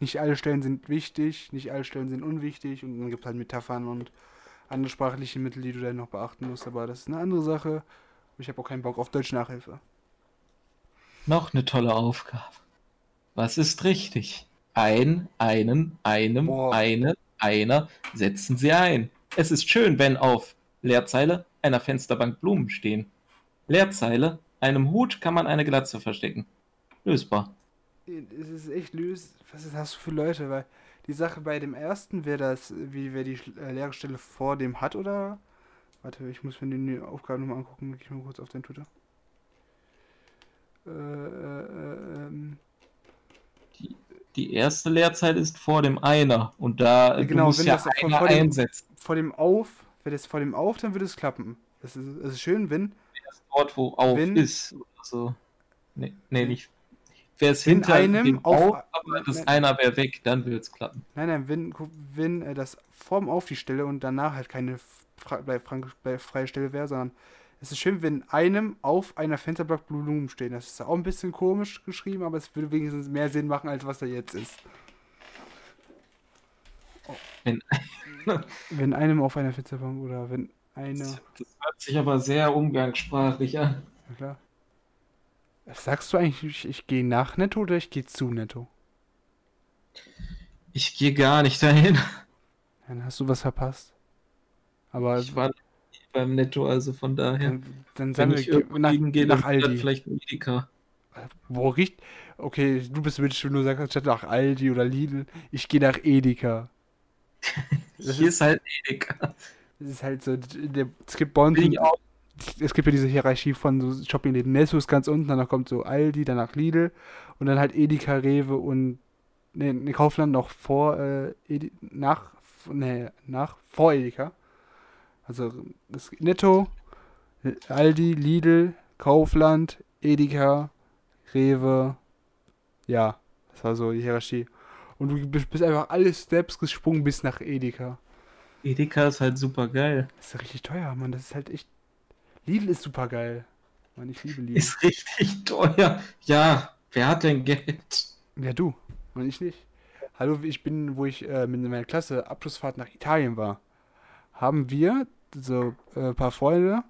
Nicht alle Stellen sind wichtig, nicht alle Stellen sind unwichtig und dann gibt es halt Metaphern und andere sprachliche Mittel, die du dann noch beachten musst, aber das ist eine andere Sache. Ich habe auch keinen Bock auf Deutsch Nachhilfe.
Noch eine tolle Aufgabe. Was ist richtig? Ein, einen, einem,
Boah.
eine, einer setzen Sie ein. Es ist schön, wenn auf Leerzeile einer Fensterbank Blumen stehen. Leerzeile, einem Hut kann man eine Glatze verstecken. Lösbar.
Es ist echt lös. Was ist- hast du für Leute? Weil die Sache bei dem ersten wäre das, wie wer die äh, leere Stelle vor dem hat oder. Warte, ich muss mir die Aufgabe nochmal angucken. Gehe ich mal kurz auf den Twitter. Äh, äh, äh, ähm.
Die erste Leerzeile ist vor dem Einer und da du
genau,
musst
wenn
ja
das
einer
vor dem-
einsetzen.
vor dem Auf, wäre das vor dem Auf, dann würde es klappen. Es ist, es ist schön, wenn,
Dort, wo auf
Wenn-
ist. Also, nee, nee, nicht. Wäre es
Wenn
hinter
einem
dem
auf-
auf, aber das
nein.
einer wäre weg, dann würde es klappen.
nein, nein, wenn, wenn äh, das vorm Auf die Stelle und danach halt keine freie Stelle wäre, sondern es ist schön, wenn einem auf einer Fensterblock Blumen stehen. Das ist auch ein bisschen komisch geschrieben, aber es würde wenigstens mehr Sinn machen, als was da jetzt ist.
Wenn,
Wenn einem auf einer Fensterbank oder wenn eine.
das hört sich aber sehr umgangssprachlich an.
Na klar. Sagst du eigentlich? Ich, ich gehe nach Netto oder ich gehe zu Netto?
Ich gehe gar nicht dahin.
Dann hast du was verpasst. Aber
Ich war nicht beim Netto, also von daher.
dann, dann sagen
ich
wir nach,
hingehe,
nach
dann
Aldi.
vielleicht ein Edeka.
Wo riecht. Okay, du bist Mensch, wenn du sagst, statt nach Aldi oder Lidl, ich gehe nach Edeka. Das
Hier
ist-
ist halt Edeka.
Das ist halt so, der, es gibt uns,
Bin ich auch.
Es gibt ja diese Hierarchie von so Shoppingläden. Netto ist ganz unten, danach kommt so Aldi, danach Lidl und dann halt Edeka, Rewe und ne, ne Kaufland noch vor, äh, Edi, nach, ne, nach, vor Edeka. Also das Netto, Aldi, Lidl, Kaufland, Edeka, Rewe, ja, das war so die Hierarchie. Und du bist bist einfach alle Steps gesprungen bis nach Edeka.
Edeka ist halt super geil.
Das ist ja richtig teuer, Mann. Das ist halt echt. Lidl ist super geil. Mann, ich liebe Lidl.
Ist richtig teuer. Ja, wer hat denn Geld?
Ja, du. Und ich nicht. Hallo, ich bin, wo ich äh, mit meiner Klasse Abschlussfahrt nach Italien war, haben wir, so äh, ein paar Freunde,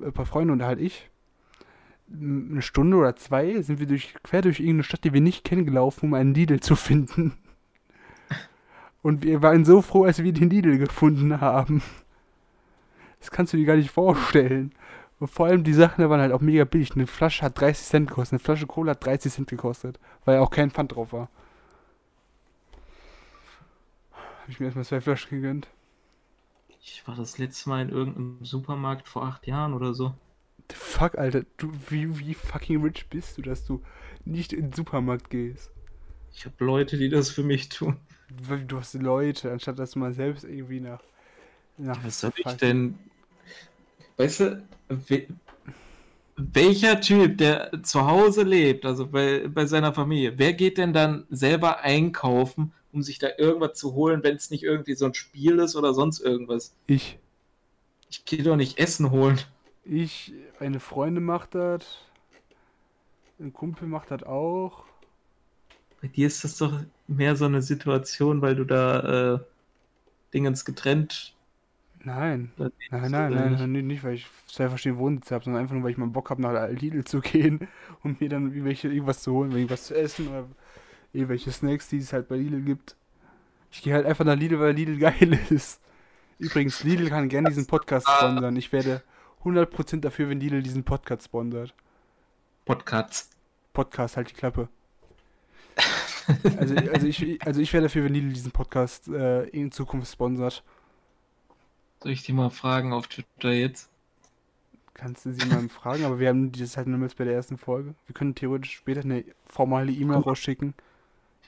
ein paar Freunde und halt ich, eine Stunde oder zwei sind wir durch, quer durch irgendeine Stadt, die wir nicht kennen, gelaufen, um einen Lidl zu finden. Und wir waren so froh, als wir den Lidl gefunden haben. Das kannst du dir gar nicht vorstellen. Und vor allem die Sachen da waren halt auch mega billig. Eine Flasche hat 30 Cent gekostet, eine Flasche Cola hat 30 Cent gekostet, weil auch kein Pfand drauf war. Habe ich mir erstmal zwei Flaschen gegönnt.
Ich war das letzte Mal in irgendeinem Supermarkt vor acht Jahren oder so.
The fuck, Alter, du, wie, wie fucking rich bist du, dass du nicht in den Supermarkt gehst?
Ich habe Leute, die das für mich tun.
Du hast Leute, anstatt dass du mal selbst irgendwie nach. nach
Was soll ich denn? Weißt du, we welcher Typ, der zu Hause lebt, also bei, bei seiner Familie, wer geht denn dann selber einkaufen, um sich da irgendwas zu holen, wenn es nicht irgendwie so ein Spiel ist oder sonst irgendwas?
Ich.
Ich gehe doch nicht Essen holen.
Ich, eine Freundin macht das. Ein Kumpel macht das auch.
Bei dir ist das doch mehr so eine Situation, weil du da äh, Dingens getrennt.
Nein. Nein, nein, nein,
nicht?
nein, nicht, nicht, weil ich zwei verschiedene Wohnsitze habe, sondern einfach nur, weil ich mal Bock habe, nach Lidl zu gehen und mir dann irgendwelche, irgendwas zu holen, irgendwas zu essen oder irgendwelche Snacks, die es halt bei Lidl gibt. Ich gehe halt einfach nach Lidl, weil Lidl geil ist. Übrigens, Lidl kann gerne diesen Podcast sponsern. Ich werde 100% dafür, wenn Lidl diesen Podcast sponsert.
Podcasts.
Podcast, halt die Klappe. Also, also, ich, also ich wäre dafür, wenn Lidl diesen Podcast äh, in Zukunft sponsert.
Soll ich die mal fragen auf Twitter jetzt?
Kannst du sie mal fragen, aber wir haben dieses halt nur jetzt bei der ersten Folge. Wir können theoretisch später eine formale E-Mail rausschicken.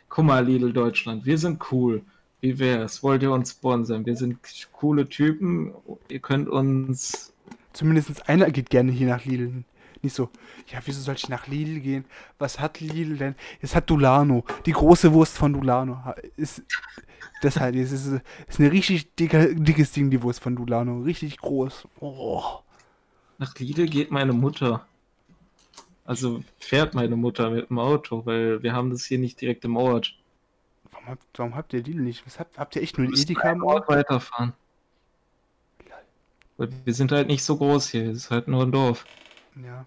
Guck mal, Lidl Deutschland, wir sind cool. Wie wär's? Wollt ihr uns sponsern? Wir sind coole Typen. Ihr könnt uns.
Zumindest einer geht gerne hier nach Lidl. Nicht so, ja, wieso soll ich nach Lidl gehen? Was hat Lidl denn? Es hat Dulano. Die große Wurst von Dulano. Ist, deshalb, es ist, ist eine richtig dicke, dickes Ding, die Wurst von Dulano. Richtig groß. Oh.
Nach Lidl geht meine Mutter. Also fährt meine Mutter mit dem Auto, weil wir haben das hier nicht direkt im Ort.
Warum habt, warum habt ihr Lidl nicht? Was habt, habt ihr echt nur
Wir
ein
müssen
Edeka im
einen?
Ort
weiterfahren. Weil wir sind halt nicht so groß hier, es ist halt nur ein Dorf.
Ja.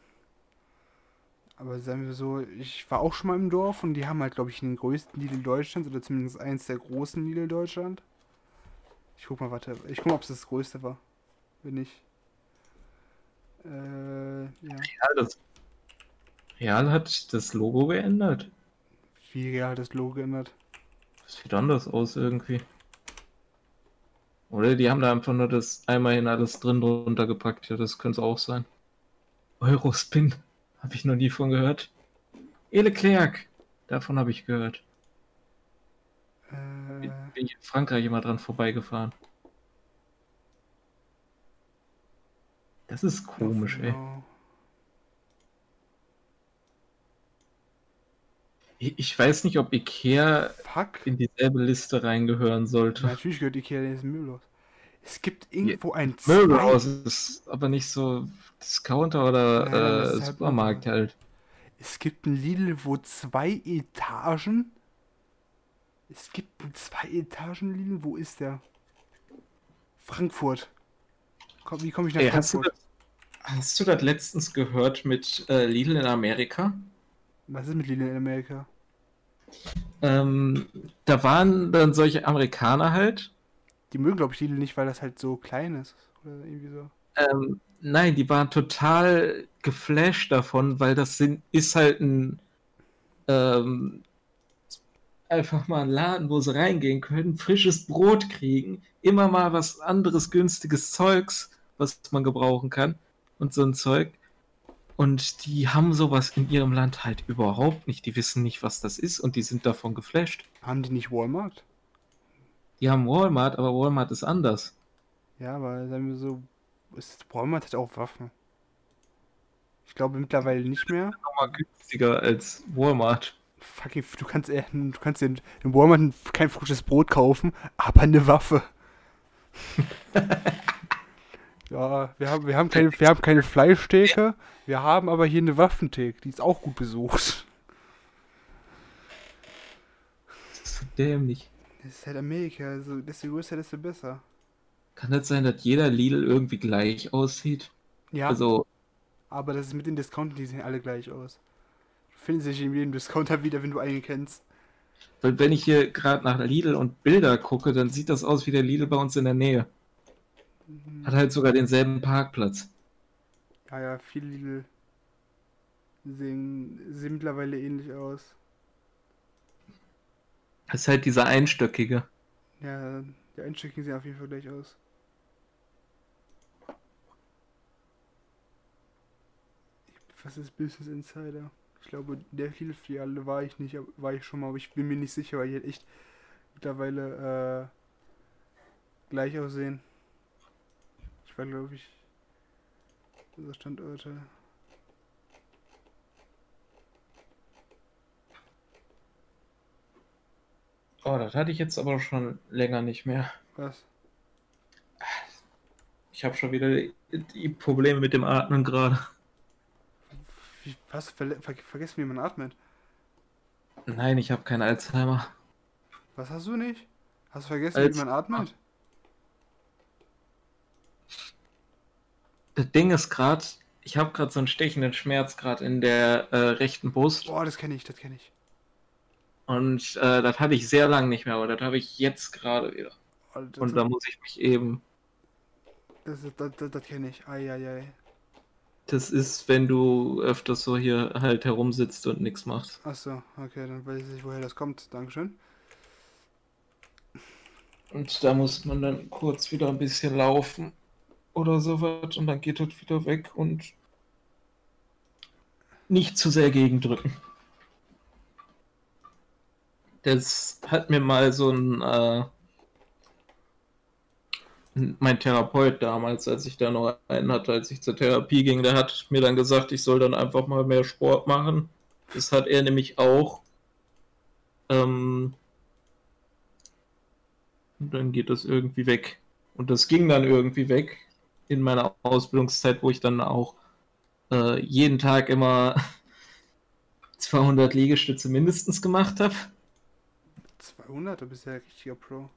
Aber sagen wir so, ich war auch schon mal im Dorf und die haben halt, glaube ich, den größten Lidl Deutschlands oder zumindest eins der großen Lidl Deutschland. Ich guck mal, warte. Ich guck mal, ob es das größte war. Wenn nicht. Äh, ja.
Ja, das Real hat das Logo geändert.
Wie real das Logo geändert.
Das sieht anders aus irgendwie. Oder die haben da einfach nur das einmal in alles drin drunter gepackt. Ja, das könnte es auch sein. Eurospin. Habe ich noch nie von gehört. Leclerc. Davon habe ich gehört.
Äh,
Bin ich in Frankreich immer dran vorbeigefahren. Das ist komisch, ey. Ich, weiß nicht, ob Ikea
Fuck.
in dieselbe Liste reingehören sollte.
Natürlich gehört Ikea jetzt Müllhaus. Es gibt irgendwo ein
Möbelhaus ist aber nicht so Discounter oder
das
äh,
halt
Supermarkt halt.
Es gibt ein Lidl, wo zwei Etagen. Es gibt ein zwei Etagen Lidl. Wo ist der? Frankfurt. Komm, wie komme ich nach
Ey, hast, du
Frankfurt?
das, hast du das letztens gehört mit äh, Lidl in Amerika?
Was ist mit Lidl in Amerika?
Ähm, da waren dann solche Amerikaner halt.
Die mögen, glaube ich, Lidl nicht, weil das halt so klein ist. Oder irgendwie so.
Ähm, nein, die waren total geflasht davon, weil das sind, ist halt ein ähm, einfach mal ein Laden, wo sie reingehen können, frisches Brot kriegen, immer mal was anderes günstiges Zeugs, was man gebrauchen kann und so ein Zeug. Und die haben sowas in ihrem Land halt überhaupt nicht. Die wissen nicht, was das ist und die sind davon geflasht.
Haben die nicht Walmart?
Die haben Walmart, aber Walmart ist anders.
Ja, aber sagen wir so, ist, Walmart hat auch Waffen. Ich glaube mittlerweile nicht mehr.
Nochmal günstiger als Walmart.
Fucking, du kannst, du kannst in, in Walmart ein- kein frisches Brot kaufen, aber eine Waffe. ja, wir haben, wir haben keine, wir haben keine Fleischtheke, wir haben aber hier eine Waffentheke, die ist auch gut besucht.
Das ist so dämlich.
Das ist halt Amerika, also desto größer, desto besser.
Kann das sein, dass jeder Lidl irgendwie gleich aussieht?
Ja,
Also,
aber das ist mit den Discountern, die sehen alle gleich aus. Du findest dich in jedem Discounter wieder, wenn du einen kennst.
weil wenn ich hier gerade nach Lidl und Bilder gucke, dann sieht das aus wie der Lidl bei uns in der Nähe. Hat halt sogar denselben Parkplatz.
Ja, ja, viele Lidl sehen, sehen mittlerweile ähnlich aus.
Das ist halt dieser einstöckige.
Ja, die Einstöckigen sehen auf jeden Fall gleich aus. Was ist Business Insider? Ich glaube, der Lidl-Filiale war ich nicht, war ich schon mal, aber ich bin mir nicht sicher, weil die halt echt mittlerweile äh, gleich aussehen. Ich war, glaube ich, unser Standorte.
Oh, das hatte ich jetzt aber schon länger nicht mehr.
Was?
Ich habe schon wieder die, die Probleme mit dem Atmen gerade.
Wie, was? Verle ver vergessen, wie man atmet.
Nein, ich habe keinen Alzheimer.
Was hast du nicht? Hast du vergessen,
Als-
wie man atmet?
Das Ding ist gerade, ich habe gerade so einen stechenden Schmerz gerade in der äh, rechten Brust.
Boah, das kenne ich, das kenne ich.
Und äh, das hatte ich sehr lange nicht mehr, aber das habe ich jetzt gerade wieder.
Das,
Und da muss ich mich eben.
das, das, das, das kenne ich. Eieiei.
Das ist, wenn du öfters so hier halt herumsitzt und nichts machst.
Achso, okay, dann weiß ich, woher das kommt. Dankeschön.
Und da muss man dann kurz wieder ein bisschen laufen oder sowas und dann geht das wieder weg und nicht zu sehr gegendrücken. Das hat mir mal so ein äh, mein Therapeut damals, als ich da noch einen hatte, als ich zur Therapie ging, der hat mir dann gesagt, ich soll dann einfach mal mehr Sport machen. Das hat er nämlich auch. Ähm, und dann geht das irgendwie weg. Und das ging dann irgendwie weg in meiner Ausbildungszeit, wo ich dann auch äh, jeden Tag immer 200 Liegestütze mindestens gemacht habe.
200, du bist ja richtiger Pro.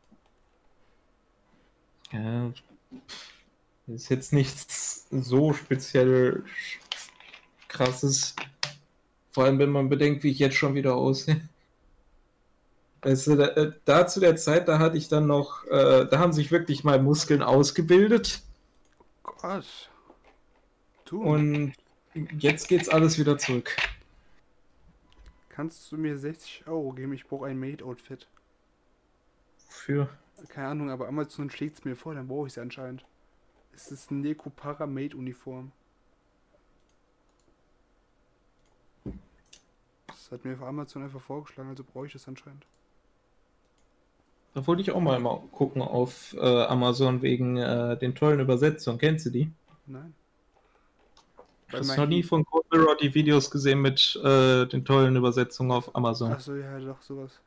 Ja, ist jetzt nichts so speziell krasses. Vor allem, wenn man bedenkt, wie ich jetzt schon wieder aussehe. Also, da, äh, da zu der Zeit, da hatte ich dann noch, äh, da haben sich wirklich mal Muskeln ausgebildet
Gott. Du,
und jetzt geht's alles wieder zurück.
Kannst du mir 60 Euro geben? Ich brauche ein Maid-Outfit.
Für
Keine Ahnung, aber Amazon schlägt es mir vor, dann brauche ich es anscheinend. Es ist eine Nekopara Maid-Uniform. Das hat mir Amazon einfach vorgeschlagen, also brauche ich das anscheinend.
Da wollte ich auch mal, mal gucken auf äh, Amazon wegen äh, den tollen Übersetzungen. Kennst du die?
Nein.
Du hast
Bei
noch nie von Cold Mirror die Videos gesehen mit äh, den tollen Übersetzungen auf Amazon.
Achso, ja, doch, sowas.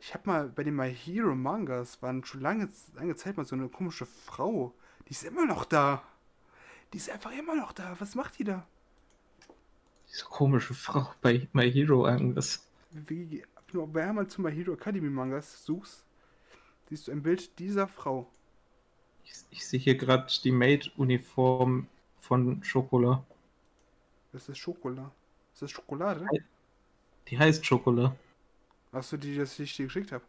Ich habe mal bei den My Hero Mangas, waren schon lange, lange Zeit mal so eine komische Frau. Die ist immer noch da. Die ist einfach immer noch da. Was macht die da?
Diese komische Frau bei My Hero irgendwas.
Wie, nur wer mal zu My Hero Academy Mangas suchst, siehst du ein Bild dieser Frau.
Ich, ich sehe hier gerade die Maid-Uniform von Schokola.
Das ist Schokolade. Ist das Schokolade?
Die heißt Schokola.
Achso, die, das ich dir geschickt habe.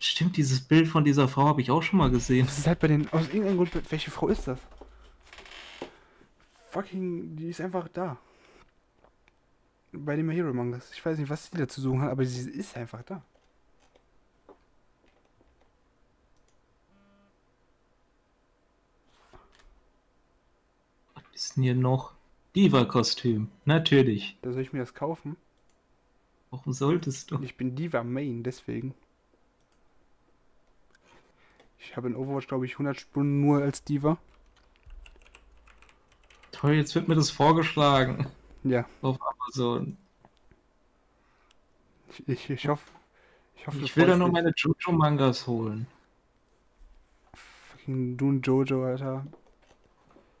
Stimmt, dieses Bild von dieser Frau habe ich auch schon mal gesehen.
Das ist halt bei den. Aus irgendeinem Grund. Welche Frau ist das? Fucking. Die ist einfach da. Bei den My Hero Mangas. Ich weiß nicht, was die da zu suchen hat, aber sie ist einfach da.
Was ist denn hier noch? Diva-Kostüm. Natürlich.
Da soll ich mir das kaufen.
Warum solltest du?
Ich bin Diva Main, deswegen. Ich habe in Overwatch, glaube ich, 100 Stunden nur als Diva.
Toll, jetzt wird mir das vorgeschlagen
Ja,
auf Amazon.
ich, ich, ich hoffe. Ich hoffe, du
Ich will da nur meine Jojo-Mangas holen.
Fucking Dune Jojo, Alter.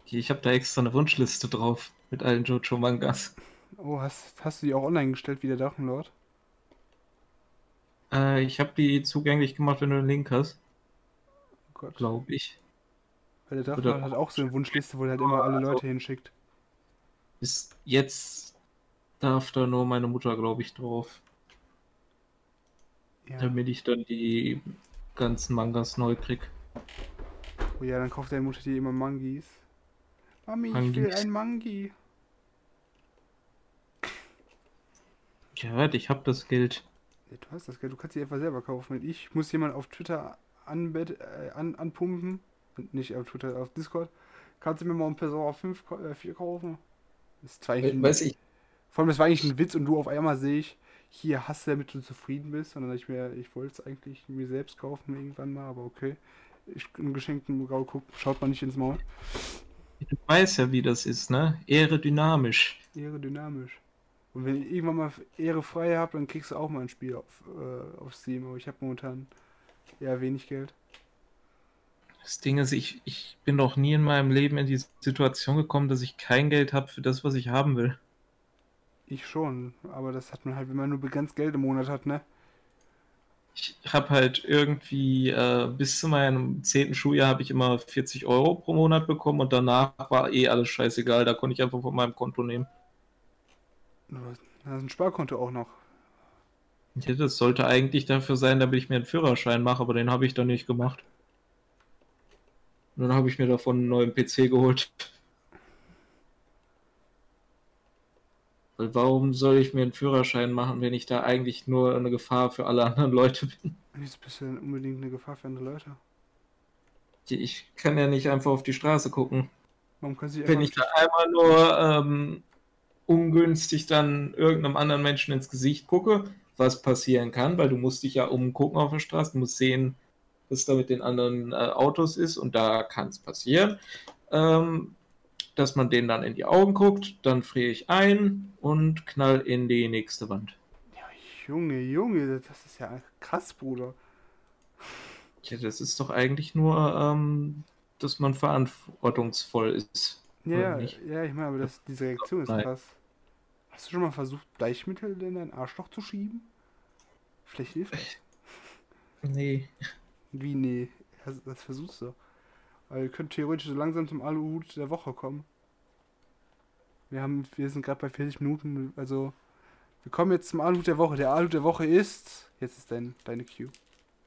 Ich habe da extra eine Wunschliste drauf mit allen Jojo-Mangas.
Oh, hast, hast du die auch online gestellt wie der Drachenlord?
Äh, ich habe die zugänglich gemacht, wenn du einen Link hast,
Oh Gott.
glaube ich.
Weil der Drachenlord
Oder-
hat auch so eine Wunschliste, wo er halt immer alle
Also-
Leute hinschickt.
Bis jetzt darf da nur meine Mutter, glaube ich, drauf,
Ja.
damit ich dann die ganzen Mangas neu krieg.
Oh ja, dann kauft deine Mutter dir immer Mangis. Mami, ich will
Mangis.
ein Mangi.
Warte, ich habe das Geld.
Ja, du hast das Geld, du kannst sie einfach selber kaufen. Ich muss jemand auf Twitter anbet, äh, an, anpumpen. Nicht auf Twitter, auf Discord. Kannst du mir mal ein Persona 5 ko- äh, 4 kaufen? Das ist zwar eigentlich ein,
Weiß ich,
Vor allem, das war eigentlich ein Witz und du auf einmal sehe ich, hier hast du, damit du zufrieden bist. Und dann dachte ich mir, ich wollte es eigentlich mir selbst kaufen irgendwann mal, aber okay. Ich, Im geschenkten guck, schaut man nicht ins Maul.
du weißt ja, wie das ist, ne? Aerodynamisch.
Aerodynamisch. Und wenn ich irgendwann mal Ehre frei habe, dann kriegst du auch mal ein Spiel auf, äh, auf Steam. Aber ich habe momentan eher wenig Geld.
Das Ding ist, ich, ich bin noch nie in meinem Leben in die Situation gekommen, dass ich kein Geld habe für das, was ich haben will.
Ich schon, aber das hat man halt, wenn man nur begrenzt Geld im Monat hat, ne?
Ich habe halt irgendwie äh, bis zu meinem zehnten Schuljahr habe ich immer 40 Euro pro Monat bekommen und danach war eh alles scheißegal. Da konnte ich einfach von meinem Konto nehmen.
Du hast du hast ein Sparkonto auch noch.
Ja, das sollte eigentlich dafür sein, damit ich mir einen Führerschein mache, aber den habe ich dann nicht gemacht. Und dann habe ich mir davon einen neuen PC geholt. Weil warum soll ich mir einen Führerschein machen, wenn ich da eigentlich nur eine Gefahr für alle anderen Leute bin?
Wieso bist du denn unbedingt eine Gefahr für andere Leute?
Ich kann ja nicht einfach auf die Straße gucken.
Warum kannst du dich
Wenn ich da einmal nur ähm, ungünstig dann irgendeinem anderen Menschen ins Gesicht gucke, was passieren kann, weil du musst dich ja umgucken auf der Straße, du musst sehen, was da mit den anderen äh, Autos ist und da kann es passieren, ähm, dass man denen dann in die Augen guckt, dann friere ich ein und knall in die nächste Wand.
Ja, Junge, Junge, das ist ja krass, Bruder.
Ja, das ist doch eigentlich nur, ähm, dass man verantwortungsvoll ist.
Ja, ja, ich meine, aber das, diese Reaktion ist
Nein.
krass. Hast du schon mal versucht, Bleichmittel in dein Arschloch zu schieben? Vielleicht hilft das.
Nee.
Wie, nee, das, das versuchst du. Weil wir können theoretisch so langsam zum Aluhut der Woche kommen. Wir haben, wir sind gerade bei 40 Minuten, also wir kommen jetzt zum Aluhut der Woche. Der Aluhut der Woche ist, jetzt ist dein, deine Cue.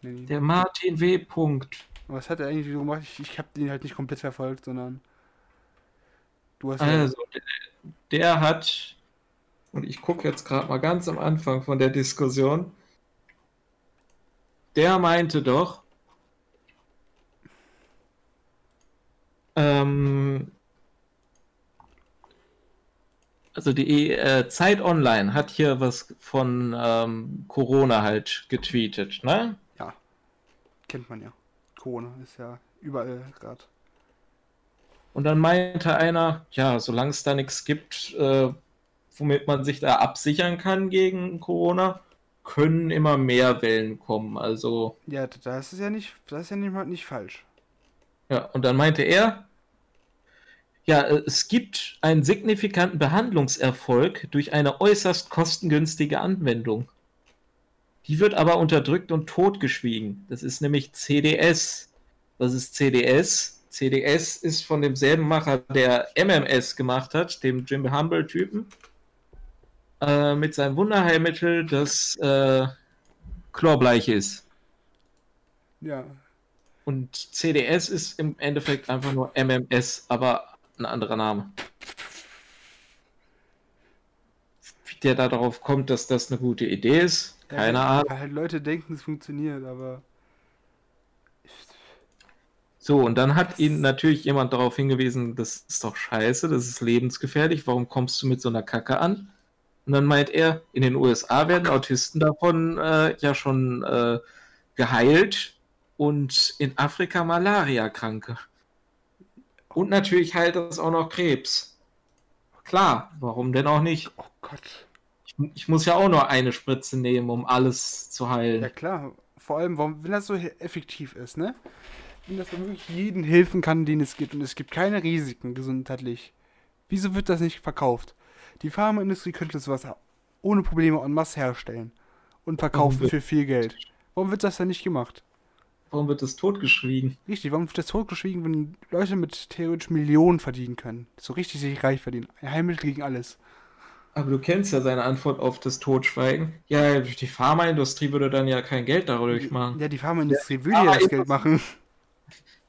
Der Martin W. Punkt.
Was hat er eigentlich wieder gemacht? Ich, ich habe den halt nicht komplett verfolgt, sondern du hast ja,
Also, der, der hat, und ich gucke jetzt gerade mal ganz am Anfang von der Diskussion, der meinte doch, ähm, also die äh, Zeit Online hat hier was von ähm, Corona halt getweetet, ne?
ja, kennt man ja. Corona ist ja überall gerade.
Und dann meinte einer, ja, solange es da nichts gibt, äh, womit man sich da absichern kann gegen Corona, können immer mehr Wellen kommen. Also,
Ja, das ist ja nicht, das ist ja nicht, nicht falsch.
ja, und dann meinte er, ja, äh, es gibt einen signifikanten Behandlungserfolg durch eine äußerst kostengünstige Anwendung. Die wird aber unterdrückt und totgeschwiegen. Das ist nämlich CDS. Was ist CDS? CDS ist von demselben Macher, der MMS gemacht hat, dem Jim Humble-Typen, äh, mit seinem Wunderheilmittel, das äh, chlorbleich ist.
Ja,
Und CDS ist im Endeffekt einfach nur MMS, aber ein anderer Name. Wie der da darauf kommt, dass das eine gute Idee ist, keine
ja,
Ahnung.
Weil halt Leute denken, es funktioniert, aber
So, und dann hat ihn natürlich jemand darauf hingewiesen, das ist doch scheiße, das ist lebensgefährlich, warum kommst du mit so einer Kacke an? Und dann meint er, in den USA werden Autisten davon äh, ja schon äh, geheilt und in Afrika Malaria-Kranke. Und natürlich heilt das auch noch Krebs. Klar, warum denn auch nicht?
oh Gott.
Ich, ich muss ja auch nur eine Spritze nehmen, um alles zu heilen.
Ja klar, vor allem, warum, wenn das so effektiv ist, ne? Wenn das wirklich jeden helfen kann, den es gibt und es gibt keine Risiken gesundheitlich, wieso wird das nicht verkauft? Die Pharmaindustrie könnte sowas ohne Probleme en masse herstellen und verkaufen für viel Geld. Warum wird das dann nicht gemacht?
Warum wird das totgeschwiegen?
Richtig, warum wird das zurückgeschwiegen, wenn Leute mit theoretisch Millionen verdienen können? So richtig sich reich verdienen. Ein Heilmittel gegen alles.
Aber du kennst ja seine Antwort auf das Totschweigen. Ja, die Pharmaindustrie würde dann ja kein Geld dadurch machen.
Ja, die Pharmaindustrie will ja das Geld machen.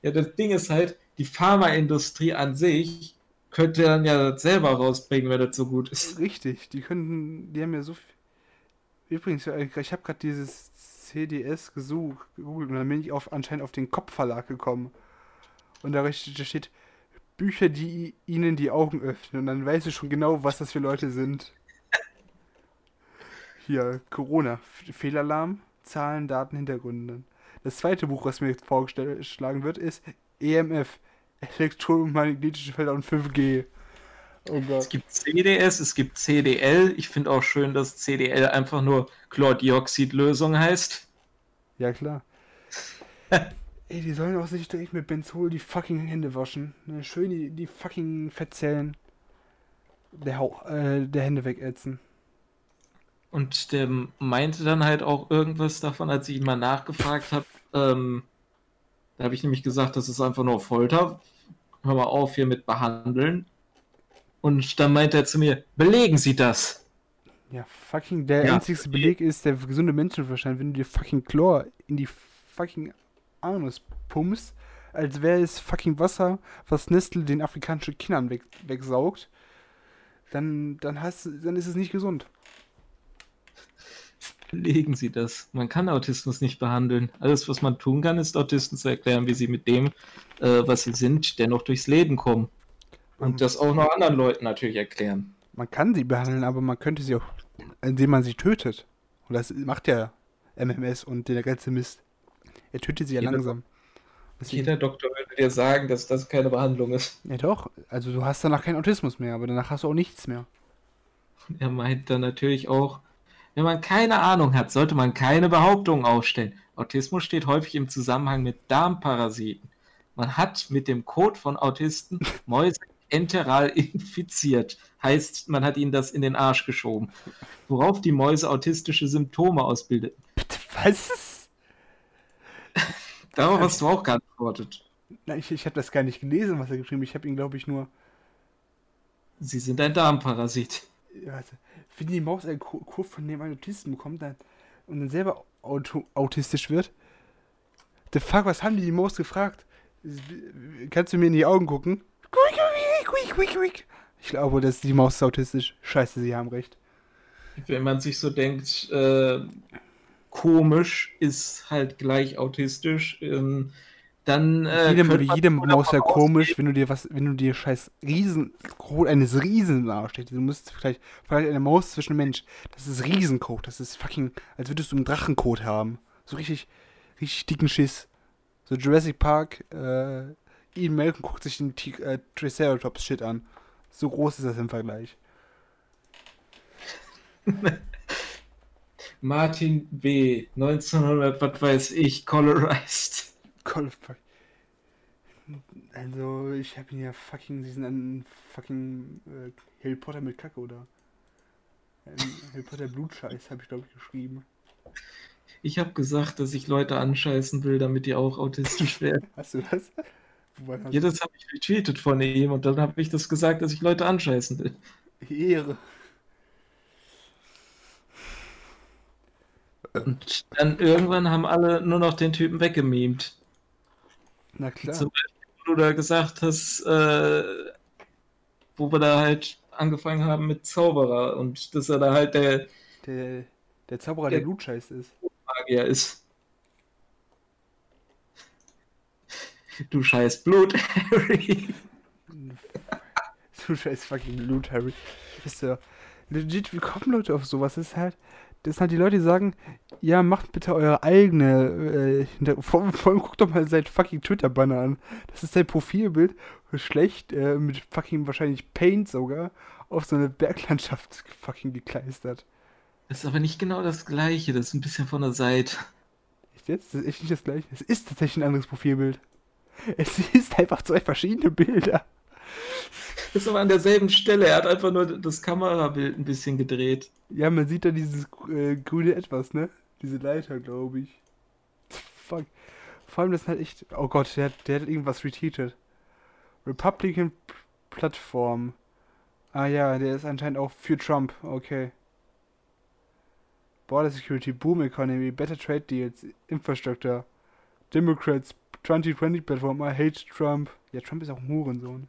Ja, das Ding ist halt, die Pharmaindustrie an sich könnte dann ja selber rausbringen, wenn das so gut ist.
Richtig, die könnten, die haben ja so viel. Übrigens, ja, ich habe gerade dieses CDS gesucht, gegoogelt und dann bin ich auf, anscheinend auf den Kopfverlag gekommen. Und da steht Bücher, die ihnen die Augen öffnen. Und dann weißt du schon genau, was das für Leute sind. Hier, Corona, Fehlalarm, Zahlen, Daten, Hintergründe. Das zweite Buch, was mir jetzt vorgeschlagen wird, ist EMF, elektromagnetische Felder und 5G. Oh Gott.
Es gibt CDS, es gibt CDL. Ich finde auch schön, dass CDL einfach nur Chlordioxidlösung heißt.
Ja, klar. Ey, die sollen auch sich direkt mit Benzol die fucking Hände waschen. Schön die, die fucking Fettzellen. der, äh, der Hände wegätzen.
Und der meinte dann halt auch irgendwas davon, als ich ihn mal nachgefragt habe. Ähm, da habe ich nämlich gesagt, das ist einfach nur Folter. Hör mal auf hier mit behandeln. Und dann meinte er zu mir, belegen Sie das.
Ja, fucking, der
Ja.
einzigste Beleg ist der gesunde Menschenverstand, wenn du dir fucking Chlor in die fucking Anus pumpst, als wäre es fucking Wasser, was Nestle den afrikanischen Kindern weg, wegsaugt, dann, dann, hast, dann ist es nicht gesund.
Belegen Sie das. Man kann Autismus nicht behandeln. Alles, was man tun kann, ist Autisten zu erklären, wie sie mit dem, äh, was sie sind, dennoch durchs Leben kommen. Und das auch noch anderen Leuten natürlich erklären.
Man kann sie behandeln, aber man könnte sie auch, indem man sie tötet. Und das macht ja MMS und der ganze Mist. Er tötet sie ja
Jeder-
langsam. Deswegen-
Jeder Doktor würde dir sagen, dass das keine Behandlung ist.
Ja doch, also du hast danach keinen Autismus mehr, aber danach hast du auch nichts mehr.
Er meint dann natürlich auch, wenn man keine Ahnung hat, sollte man keine Behauptungen aufstellen. Autismus steht häufig im Zusammenhang mit Darmparasiten. Man hat mit dem Kot von Autisten Mäuse enteral infiziert. Heißt, man hat ihnen das in den Arsch geschoben. Worauf die Mäuse autistische Symptome ausbildeten.
Was?
Darauf hast du auch geantwortet.
Nein, ich, ich habe das gar nicht gelesen, was er geschrieben hat. Ich habe ihn, glaube ich, nur.
Sie sind ein Darmparasit.
Warte. Wenn die Maus einen Kurt von dem einen Autisten bekommt dann, und dann selber auto, autistisch wird. The fuck, was haben die die Maus gefragt? Kannst du mir in die Augen gucken? Ich glaube, dass die Maus ist autistisch. Scheiße, sie haben recht.
Wenn man sich so denkt, äh, komisch ist halt gleich autistisch, ähm, dann äh,
Jedem,
man
jedem Maus ja komisch, wenn du dir was, wenn du dir scheiß Riesen, eines Riesen nachstellst. Du musst vielleicht, vielleicht eine Maus zwischen Mensch. Das ist Riesenkot. Das ist fucking, als würdest du einen Drachenkot haben. So richtig, richtig dicken Schiss. So Jurassic Park, äh, Ian Malcolm guckt sich den Ti- äh, Triceratops Shit an. So groß ist das im Vergleich.
Martin B. 1900, was weiß ich, colorized.
Call of Fuck. Also, ich habe ihn ja fucking diesen fucking äh, Harry Potter mit Kacke oder ähm, Harry Potter Blutscheiß habe ich glaube ich geschrieben.
Ich habe gesagt, dass ich Leute anscheißen will, damit die auch autistisch werden.
Hast du das? Hast
ja, das habe ich retweetet von ihm und dann habe ich das gesagt, dass ich Leute anscheißen will.
Ehre.
Und dann irgendwann haben alle nur noch den Typen weggemimt.
Na klar.
Zum Beispiel, wo du da gesagt hast, äh, wo wir da halt angefangen haben mit Zauberer und dass er da halt der
Der, der Zauberer, der
Der-
Blutscheiß ist.
Magier ist. Du scheiß Blut, Harry.
Du scheiß fucking Blut, Harry. Ist ja legit, wie kommen Leute auf sowas? Das ist halt, das sind halt die Leute, die sagen, ja, macht bitte eure eigene, äh, hinter- vor, vor allem guckt doch mal sein fucking Twitter-Banner an. Das ist sein Profilbild, schlecht, äh, mit fucking wahrscheinlich Paint sogar, auf so eine Berglandschaft fucking gekleistert.
Das ist aber nicht genau das gleiche, das ist ein bisschen von der Seite.
Echt jetzt? Das ist echt nicht das gleiche. Es ist tatsächlich ein anderes Profilbild. Es ist einfach zwei verschiedene Bilder.
Ist aber an derselben Stelle, er hat einfach nur das Kamerabild ein bisschen gedreht.
Ja, man sieht da dieses äh, grüne Etwas, ne? Diese Leiter, glaube ich. Fuck. Vor allem, das ist halt echt. Oh Gott, der, der hat irgendwas retweetet. Republican Plattform. Ah ja, der ist anscheinend auch für Trump. Okay. Border Security, Boom Economy, Better Trade Deals, Infrastructure, Democrats, 2020 Plattform, I hate Trump. Ja, Trump ist auch ein Hurensohn.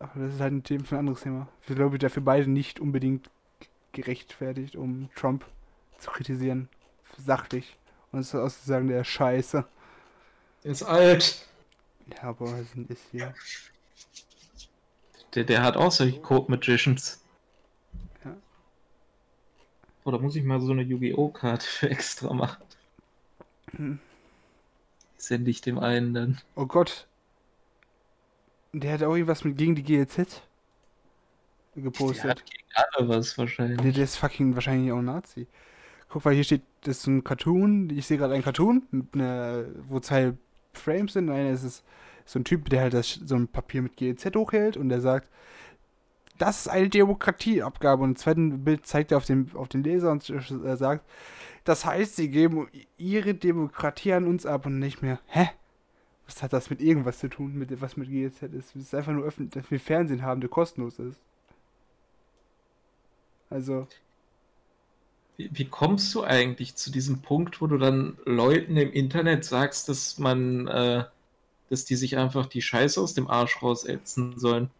Aber das ist halt ein Thema für ein anderes Thema. Ich glaube, dafür beide nicht unbedingt gerechtfertigt, um Trump zu kritisieren. Sachlich. Und es auszusagen, der ist scheiße.
Er ist alt.
Ja, aber was ist hier?
Der, der hat auch solche Code Magicians.
Ja.
Oder muss ich mal so eine Yu-Gi-Oh! Karte für extra machen?
Hm.
Sende ich dem einen dann.
Oh Gott. Der hat auch irgendwas mit gegen die GLZ
Der
gepostet.
hat gegen alle was wahrscheinlich.
Nee, der ist fucking wahrscheinlich auch Nazi. Guck, weil hier steht, das ist ein Cartoon. Ich sehe gerade einen Cartoon, mit einer, wo zwei Frames sind. Einer ist es so ein Typ, der halt das, so ein Papier mit GLZ hochhält und der sagt, das ist eine Demokratieabgabe. Und im zweiten Bild zeigt er auf den, auf den Leser und äh, sagt, das heißt, sie geben ihre Demokratie an uns ab und nicht mehr. Hä? Was hat das mit irgendwas zu tun, mit was mit GZ ist? Es ist einfach nur öffentlich, dass wir Fernsehen haben, der kostenlos ist. Also.
Wie, wie, kommst du eigentlich zu diesem Punkt, wo du dann Leuten im Internet sagst, dass man, äh, dass die sich einfach die Scheiße aus dem Arsch rausätzen sollen?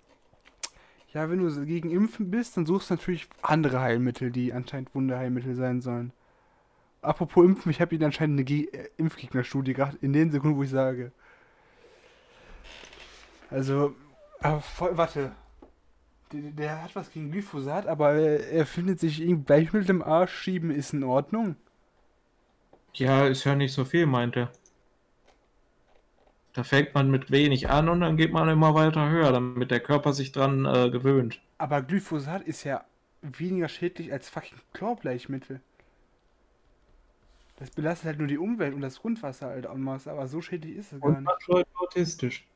Ja, wenn du gegen Impfen bist, dann suchst du natürlich andere Heilmittel, die anscheinend Wunderheilmittel sein sollen. Apropos Impfen, ich habe Ihnen anscheinend eine Ge äh, Impfgegnerstudie gemacht, in den Sekunden, wo ich sage. Also, aber voll, warte. Der, der, hat was gegen Glyphosat, aber er findet sich irgendwie Bleichmittel im Arsch schieben, ist in Ordnung.
Ja, ist ja nicht so viel, meinte er. Da fängt man mit wenig an und dann geht man immer weiter höher, damit der Körper sich dran äh, gewöhnt.
Aber Glyphosat ist ja weniger schädlich als fucking Chlorbleichmittel. Das belastet halt nur die Umwelt und das Grundwasser halt masse, aber so schädlich ist es gar
und macht Leute autistisch.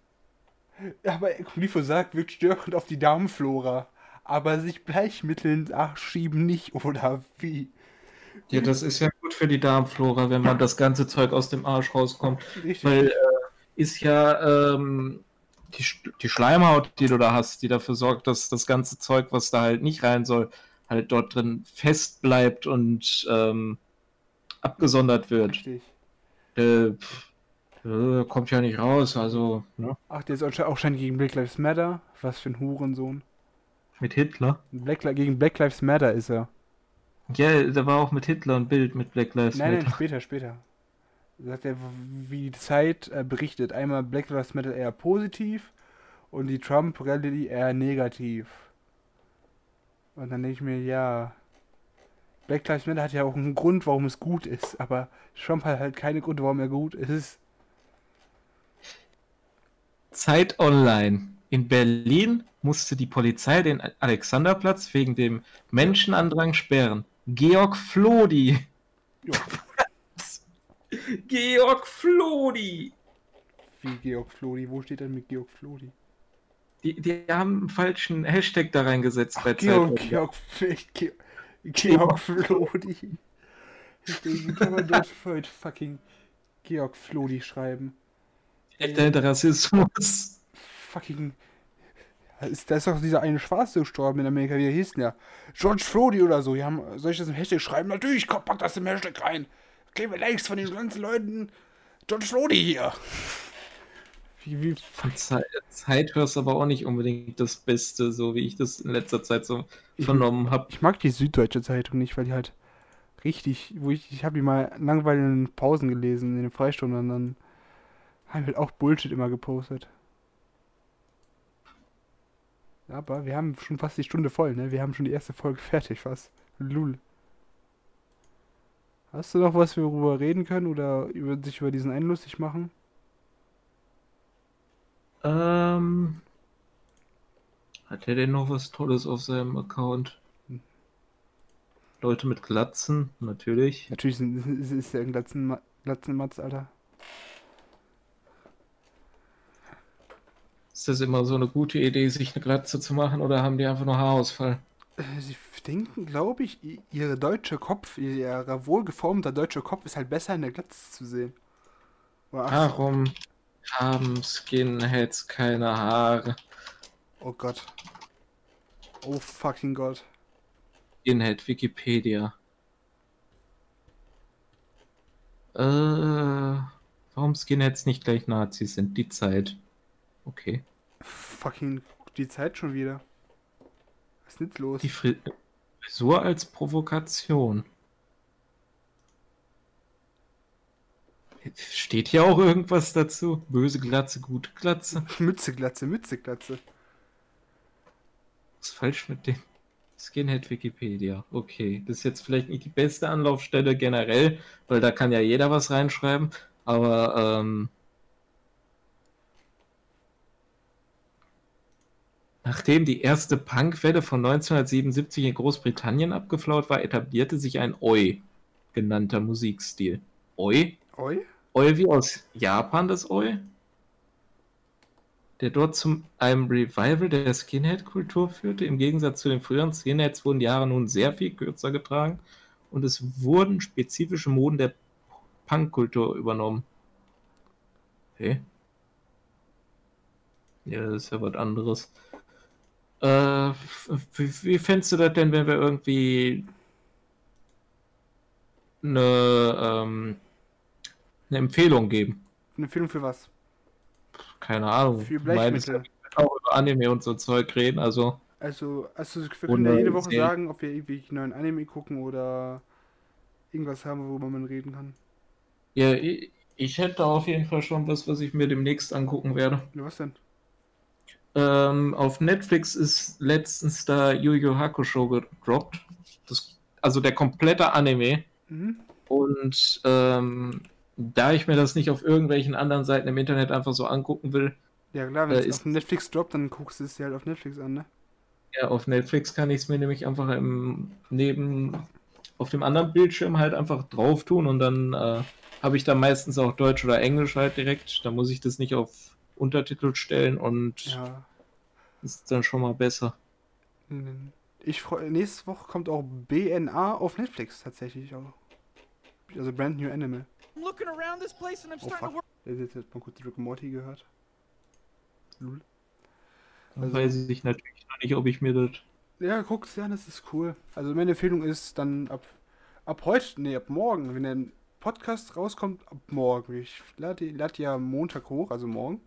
Aber Glyphosat wirkt störend auf die Darmflora. Aber sich Bleichmitteln schieben nicht, oder wie?
Ja, das ist ja gut für die Darmflora, wenn man das ganze Zeug aus dem Arsch rauskommt. Richtig. Weil äh, ist ja ähm, die, die Schleimhaut, die du da hast, die dafür sorgt, dass das ganze Zeug, was da halt nicht rein soll, halt dort drin fest bleibt und ähm, abgesondert wird. Richtig. Äh, äh, kommt ja nicht raus, also. Ne?
Ach, der ist auch schon gegen Black Lives Matter. Was für ein Hurensohn.
Mit Hitler?
Black, gegen Black Lives Matter ist er.
Ja, da war auch mit Hitler ein Bild mit Black Lives
nein, Matter. Nein, später, später. Sagt er, wie die Zeit äh, berichtet. Einmal Black Lives Matter eher positiv und die Trump-Rallye eher negativ. Und dann denke ich mir, ja, Black Lives Matter hat ja auch einen Grund, warum es gut ist, aber Trump hat halt keine Gründe, warum er gut ist.
Zeit Online. In Berlin musste die Polizei den Alexanderplatz wegen dem Menschenandrang sperren. Georg Flodi. Georg Flodi.
Wie Georg Flodi? Wo steht denn mit Georg Flodi?
Die, die haben einen falschen Hashtag da reingesetzt
Ach, bei Georg, Zeit. Georg, Georg, Georg Flodi. Deswegen kann man dort fucking Georg Flodi schreiben.
Echter Rassismus.
Fucking. Da ist, da ist doch dieser eine Schwarze gestorben in Amerika, wie er hieß denn ja? George Flody oder so. Die haben, soll ich das im Hashtag schreiben? Natürlich, komm, pack das im Hashtag rein. Klebe Likes von den ganzen Leuten. George Flody hier.
Wie, wie von Zeit, Zeit hörst aber auch nicht unbedingt das Beste, so wie ich das in letzter Zeit so vernommen habe.
Ich mag die Süddeutsche Zeitung nicht, weil die halt richtig, wo ich, ich habe die mal langweiligen Pausen gelesen in den Freistunden und dann haben halt auch Bullshit immer gepostet. Aber wir haben schon fast die Stunde voll, ne? Wir haben schon die erste Folge fertig fast. Lul. Hast du noch was, worüber reden können oder über, sich über diesen einen lustig machen?
Ähm. Hat er denn noch was Tolles auf seinem Account? Hm. Leute mit Glatzen, natürlich.
Natürlich ist, ist, ist er ein Glatzen, Glatzenmatz, Alter.
Ist das immer so eine gute Idee, sich eine Glatze zu machen oder haben die einfach nur Haarausfall?
Äh, sie denken, glaube ich, ihre deutsche Kopf, ihr wohlgeformter deutscher Kopf ist halt besser in der Glatze zu sehen.
Warum haben Skinheads keine Haare?
Oh Gott. Oh fucking Gott.
Skinhead Wikipedia. Äh, warum Skinheads nicht gleich Nazis sind? Die Zeit. Okay.
Fucking die Zeit schon wieder. Was ist jetzt los?
Die Frisur als Provokation. Steht hier auch irgendwas dazu? Böse Glatze, gute Glatze.
Mütze, Glatze, Mütze, Glatze.
Was ist falsch mit dem? Skinhead Wikipedia. Okay, das ist jetzt vielleicht nicht die beste Anlaufstelle generell, weil da kann ja jeder was reinschreiben. Aber ähm, Nachdem die erste Punkwelle von 1977 in Großbritannien abgeflaut war, etablierte sich ein Oi genannter Musikstil. Oi?
Oi?
Oi wie aus Japan das Oi? der dort zu einem Revival der Skinhead-Kultur führte. Im Gegensatz zu den früheren Skinheads wurden die Haare nun sehr viel kürzer getragen und es wurden spezifische Moden der Punk-Kultur übernommen. Okay. Ja, das ist ja was anderes. Äh, wie, wie fändest du das denn, wenn wir irgendwie eine, ähm, eine Empfehlung geben?
Eine Empfehlung für was?
Keine Ahnung.
Für Bleichmittel.
auch über Anime und so Zeug reden, also
Also, also wir können ja jede Woche
Serien.
sagen, ob wir irgendwie neuen Anime gucken oder irgendwas haben, worüber man reden kann.
ja, ich, ich hätte auf jeden Fall schon was, was ich mir demnächst angucken werde.
Was denn?
Ähm, auf Netflix ist letztens da Yu Yu Hakusho gedroppt. Das, also der komplette Anime.
Mhm.
Und ähm, da ich mir das nicht auf irgendwelchen anderen Seiten im Internet einfach so angucken will,
Ja klar, wenn
Äh,
es auf Netflix droppt, dann guckst du es dir halt auf Netflix an, ne?
ja, auf Netflix kann ich es mir nämlich einfach im neben auf dem anderen Bildschirm halt einfach drauf tun und dann äh, habe ich da meistens auch Deutsch oder Englisch halt direkt. Da muss ich das nicht auf Untertitel stellen und
Ja.
ist dann schon mal besser.
Mhm. Ich freue, nächste Woche kommt auch BNA auf Netflix tatsächlich auch. Also Brand New Animal.
I'm looking around this place and I'm
Oh
starting to
fuck. Habt jetzt mal kurz Rick Morty gehört. Lul.
Dann
Also-
weiß ich natürlich noch nicht, ob ich mir das.
Ja, guck's ja, das ist cool. Also meine Empfehlung ist dann ab, ab heute, nee, ab morgen, wenn der Podcast rauskommt, ab morgen. Ich lade lad ja Montag hoch, also morgen.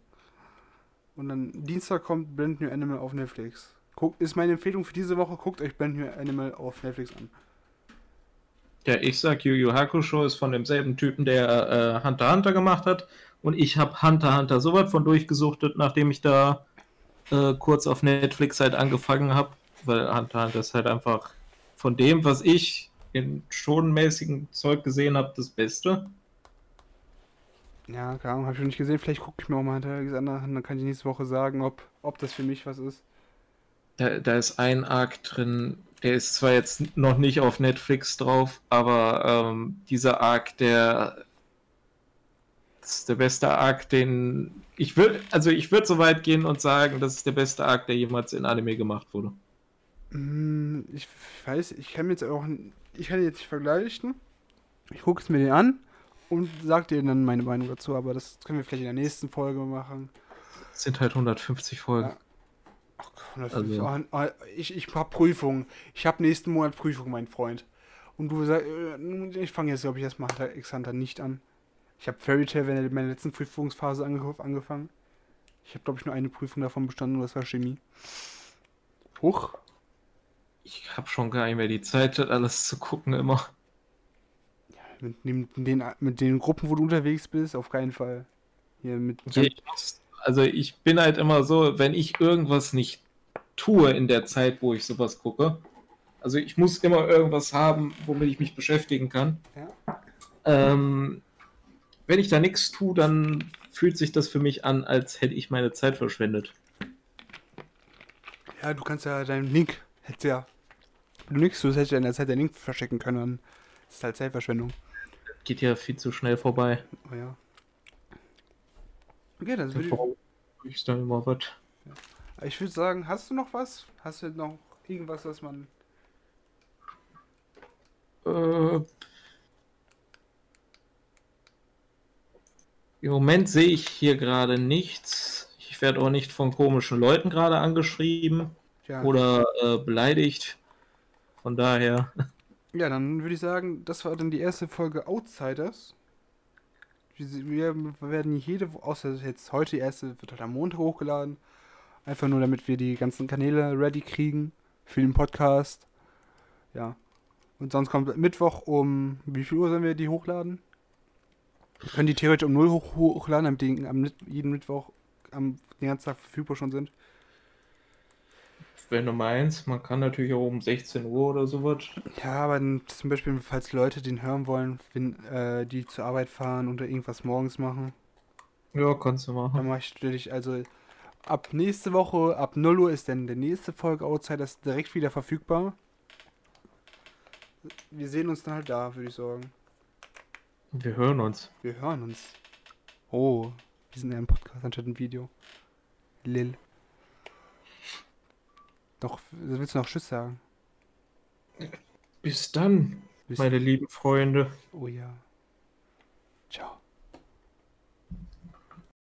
Und dann Dienstag kommt Brand New Animal auf Netflix. Guckt, ist meine Empfehlung für diese Woche, guckt euch Brand New Animal auf Netflix an.
Ja, ich sag, Yu Yu Hakusho ist von demselben Typen, der äh, Hunter Hunter gemacht hat. Und ich habe Hunter Hunter so weit von durchgesuchtet, nachdem ich da äh, kurz auf Netflix halt angefangen habe. Weil Hunter Hunter ist halt einfach von dem, was ich in schonenmäßigen Zeug gesehen habe, das Beste.
Ja, keine Ahnung, hab ich noch nicht gesehen. Vielleicht gucke ich mir auch mal hinterher an, dann kann ich nächste Woche sagen, ob, ob das für mich was ist.
Da, da ist ein Arc drin, der ist zwar jetzt noch nicht auf Netflix drauf, aber ähm, dieser Arc, der das ist der beste Arc, den ich würde, also ich würde so weit gehen und sagen, das ist der beste Arc, der jemals in Anime gemacht wurde.
Hm, Ich weiß, ich kann mir jetzt auch, ich kann jetzt nicht vergleichen. Ich gucke es mir den an und sag dir dann meine Meinung dazu, aber das können wir vielleicht in der nächsten Folge machen.
Das sind halt 150 Folgen.
Ja. Ach, Gott,
Also-
oh, oh, ich, ich hab Prüfung. Ich hab nächsten Monat Prüfung, mein Freund. Und du sagst, äh, ich fange jetzt, glaube ich, erstmal Hunter nicht an. Ich habe Fairy Tail in meiner letzten Prüfungsphase ange angefangen. Ich habe, glaube ich, nur eine Prüfung davon bestanden, und das war Chemie. Huch.
Ich habe schon gar nicht mehr die Zeit, das alles zu gucken immer.
Mit, den- mit, den, mit den Gruppen, wo du unterwegs bist, auf keinen Fall. Hier mit.
Muss, also ich bin halt immer so, wenn ich irgendwas nicht tue in der Zeit, wo ich sowas gucke, also ich muss immer irgendwas haben, womit ich mich beschäftigen kann.
Ja.
Ähm, wenn ich da nichts tue, dann fühlt sich das für mich an, als hätte ich meine Zeit verschwendet.
ja, du kannst ja deinen Link. Hättest ja. Wenn du nichts tust, hättest du in der Zeit den Link verstecken können. Dann ist halt Zeitverschwendung.
Geht ja viel zu schnell vorbei.
Oh ja. Okay, dann würde
ich dann immer was?
ich, ich würde sagen, hast du noch was? Hast du noch irgendwas, was man.
Äh, Im Moment sehe ich hier gerade nichts. Ich werde auch nicht von komischen Leuten gerade angeschrieben
Ja,
oder äh, beleidigt. Von daher,
ja dann würde ich sagen, das war dann die erste Folge Outsiders. Wir werden jede, Wo- außer jetzt heute die erste, wird halt am Montag hochgeladen. Einfach nur, damit wir die ganzen Kanäle ready kriegen für den Podcast. Ja. Und sonst kommt Mittwoch um, wie viel Uhr sollen wir die hochladen? Wir können die theoretisch um 0 hoch, hochladen, damit die am, jeden Mittwoch am, den ganzen Tag verfügbar schon sind.
Wenn du meinst, man kann natürlich auch um 16 Uhr oder sowas.
Ja, aber dann zum Beispiel, falls Leute den hören wollen, wenn äh, die zur Arbeit fahren oder irgendwas morgens machen,
Ja, kannst du
dann
machen.
mache ich natürlich, also ab nächste Woche, ab 0 Uhr ist dann der nächste Folge Outsiders direkt wieder verfügbar. Wir sehen uns dann halt da, würde ich sagen.
Wir hören uns.
Wir hören uns. Oh, wir sind ja im Podcast anstatt im Video. Lil. Doch, willst du noch Tschüss sagen?
Bis dann,
Bis-
meine lieben Freunde.
Oh ja. Ciao.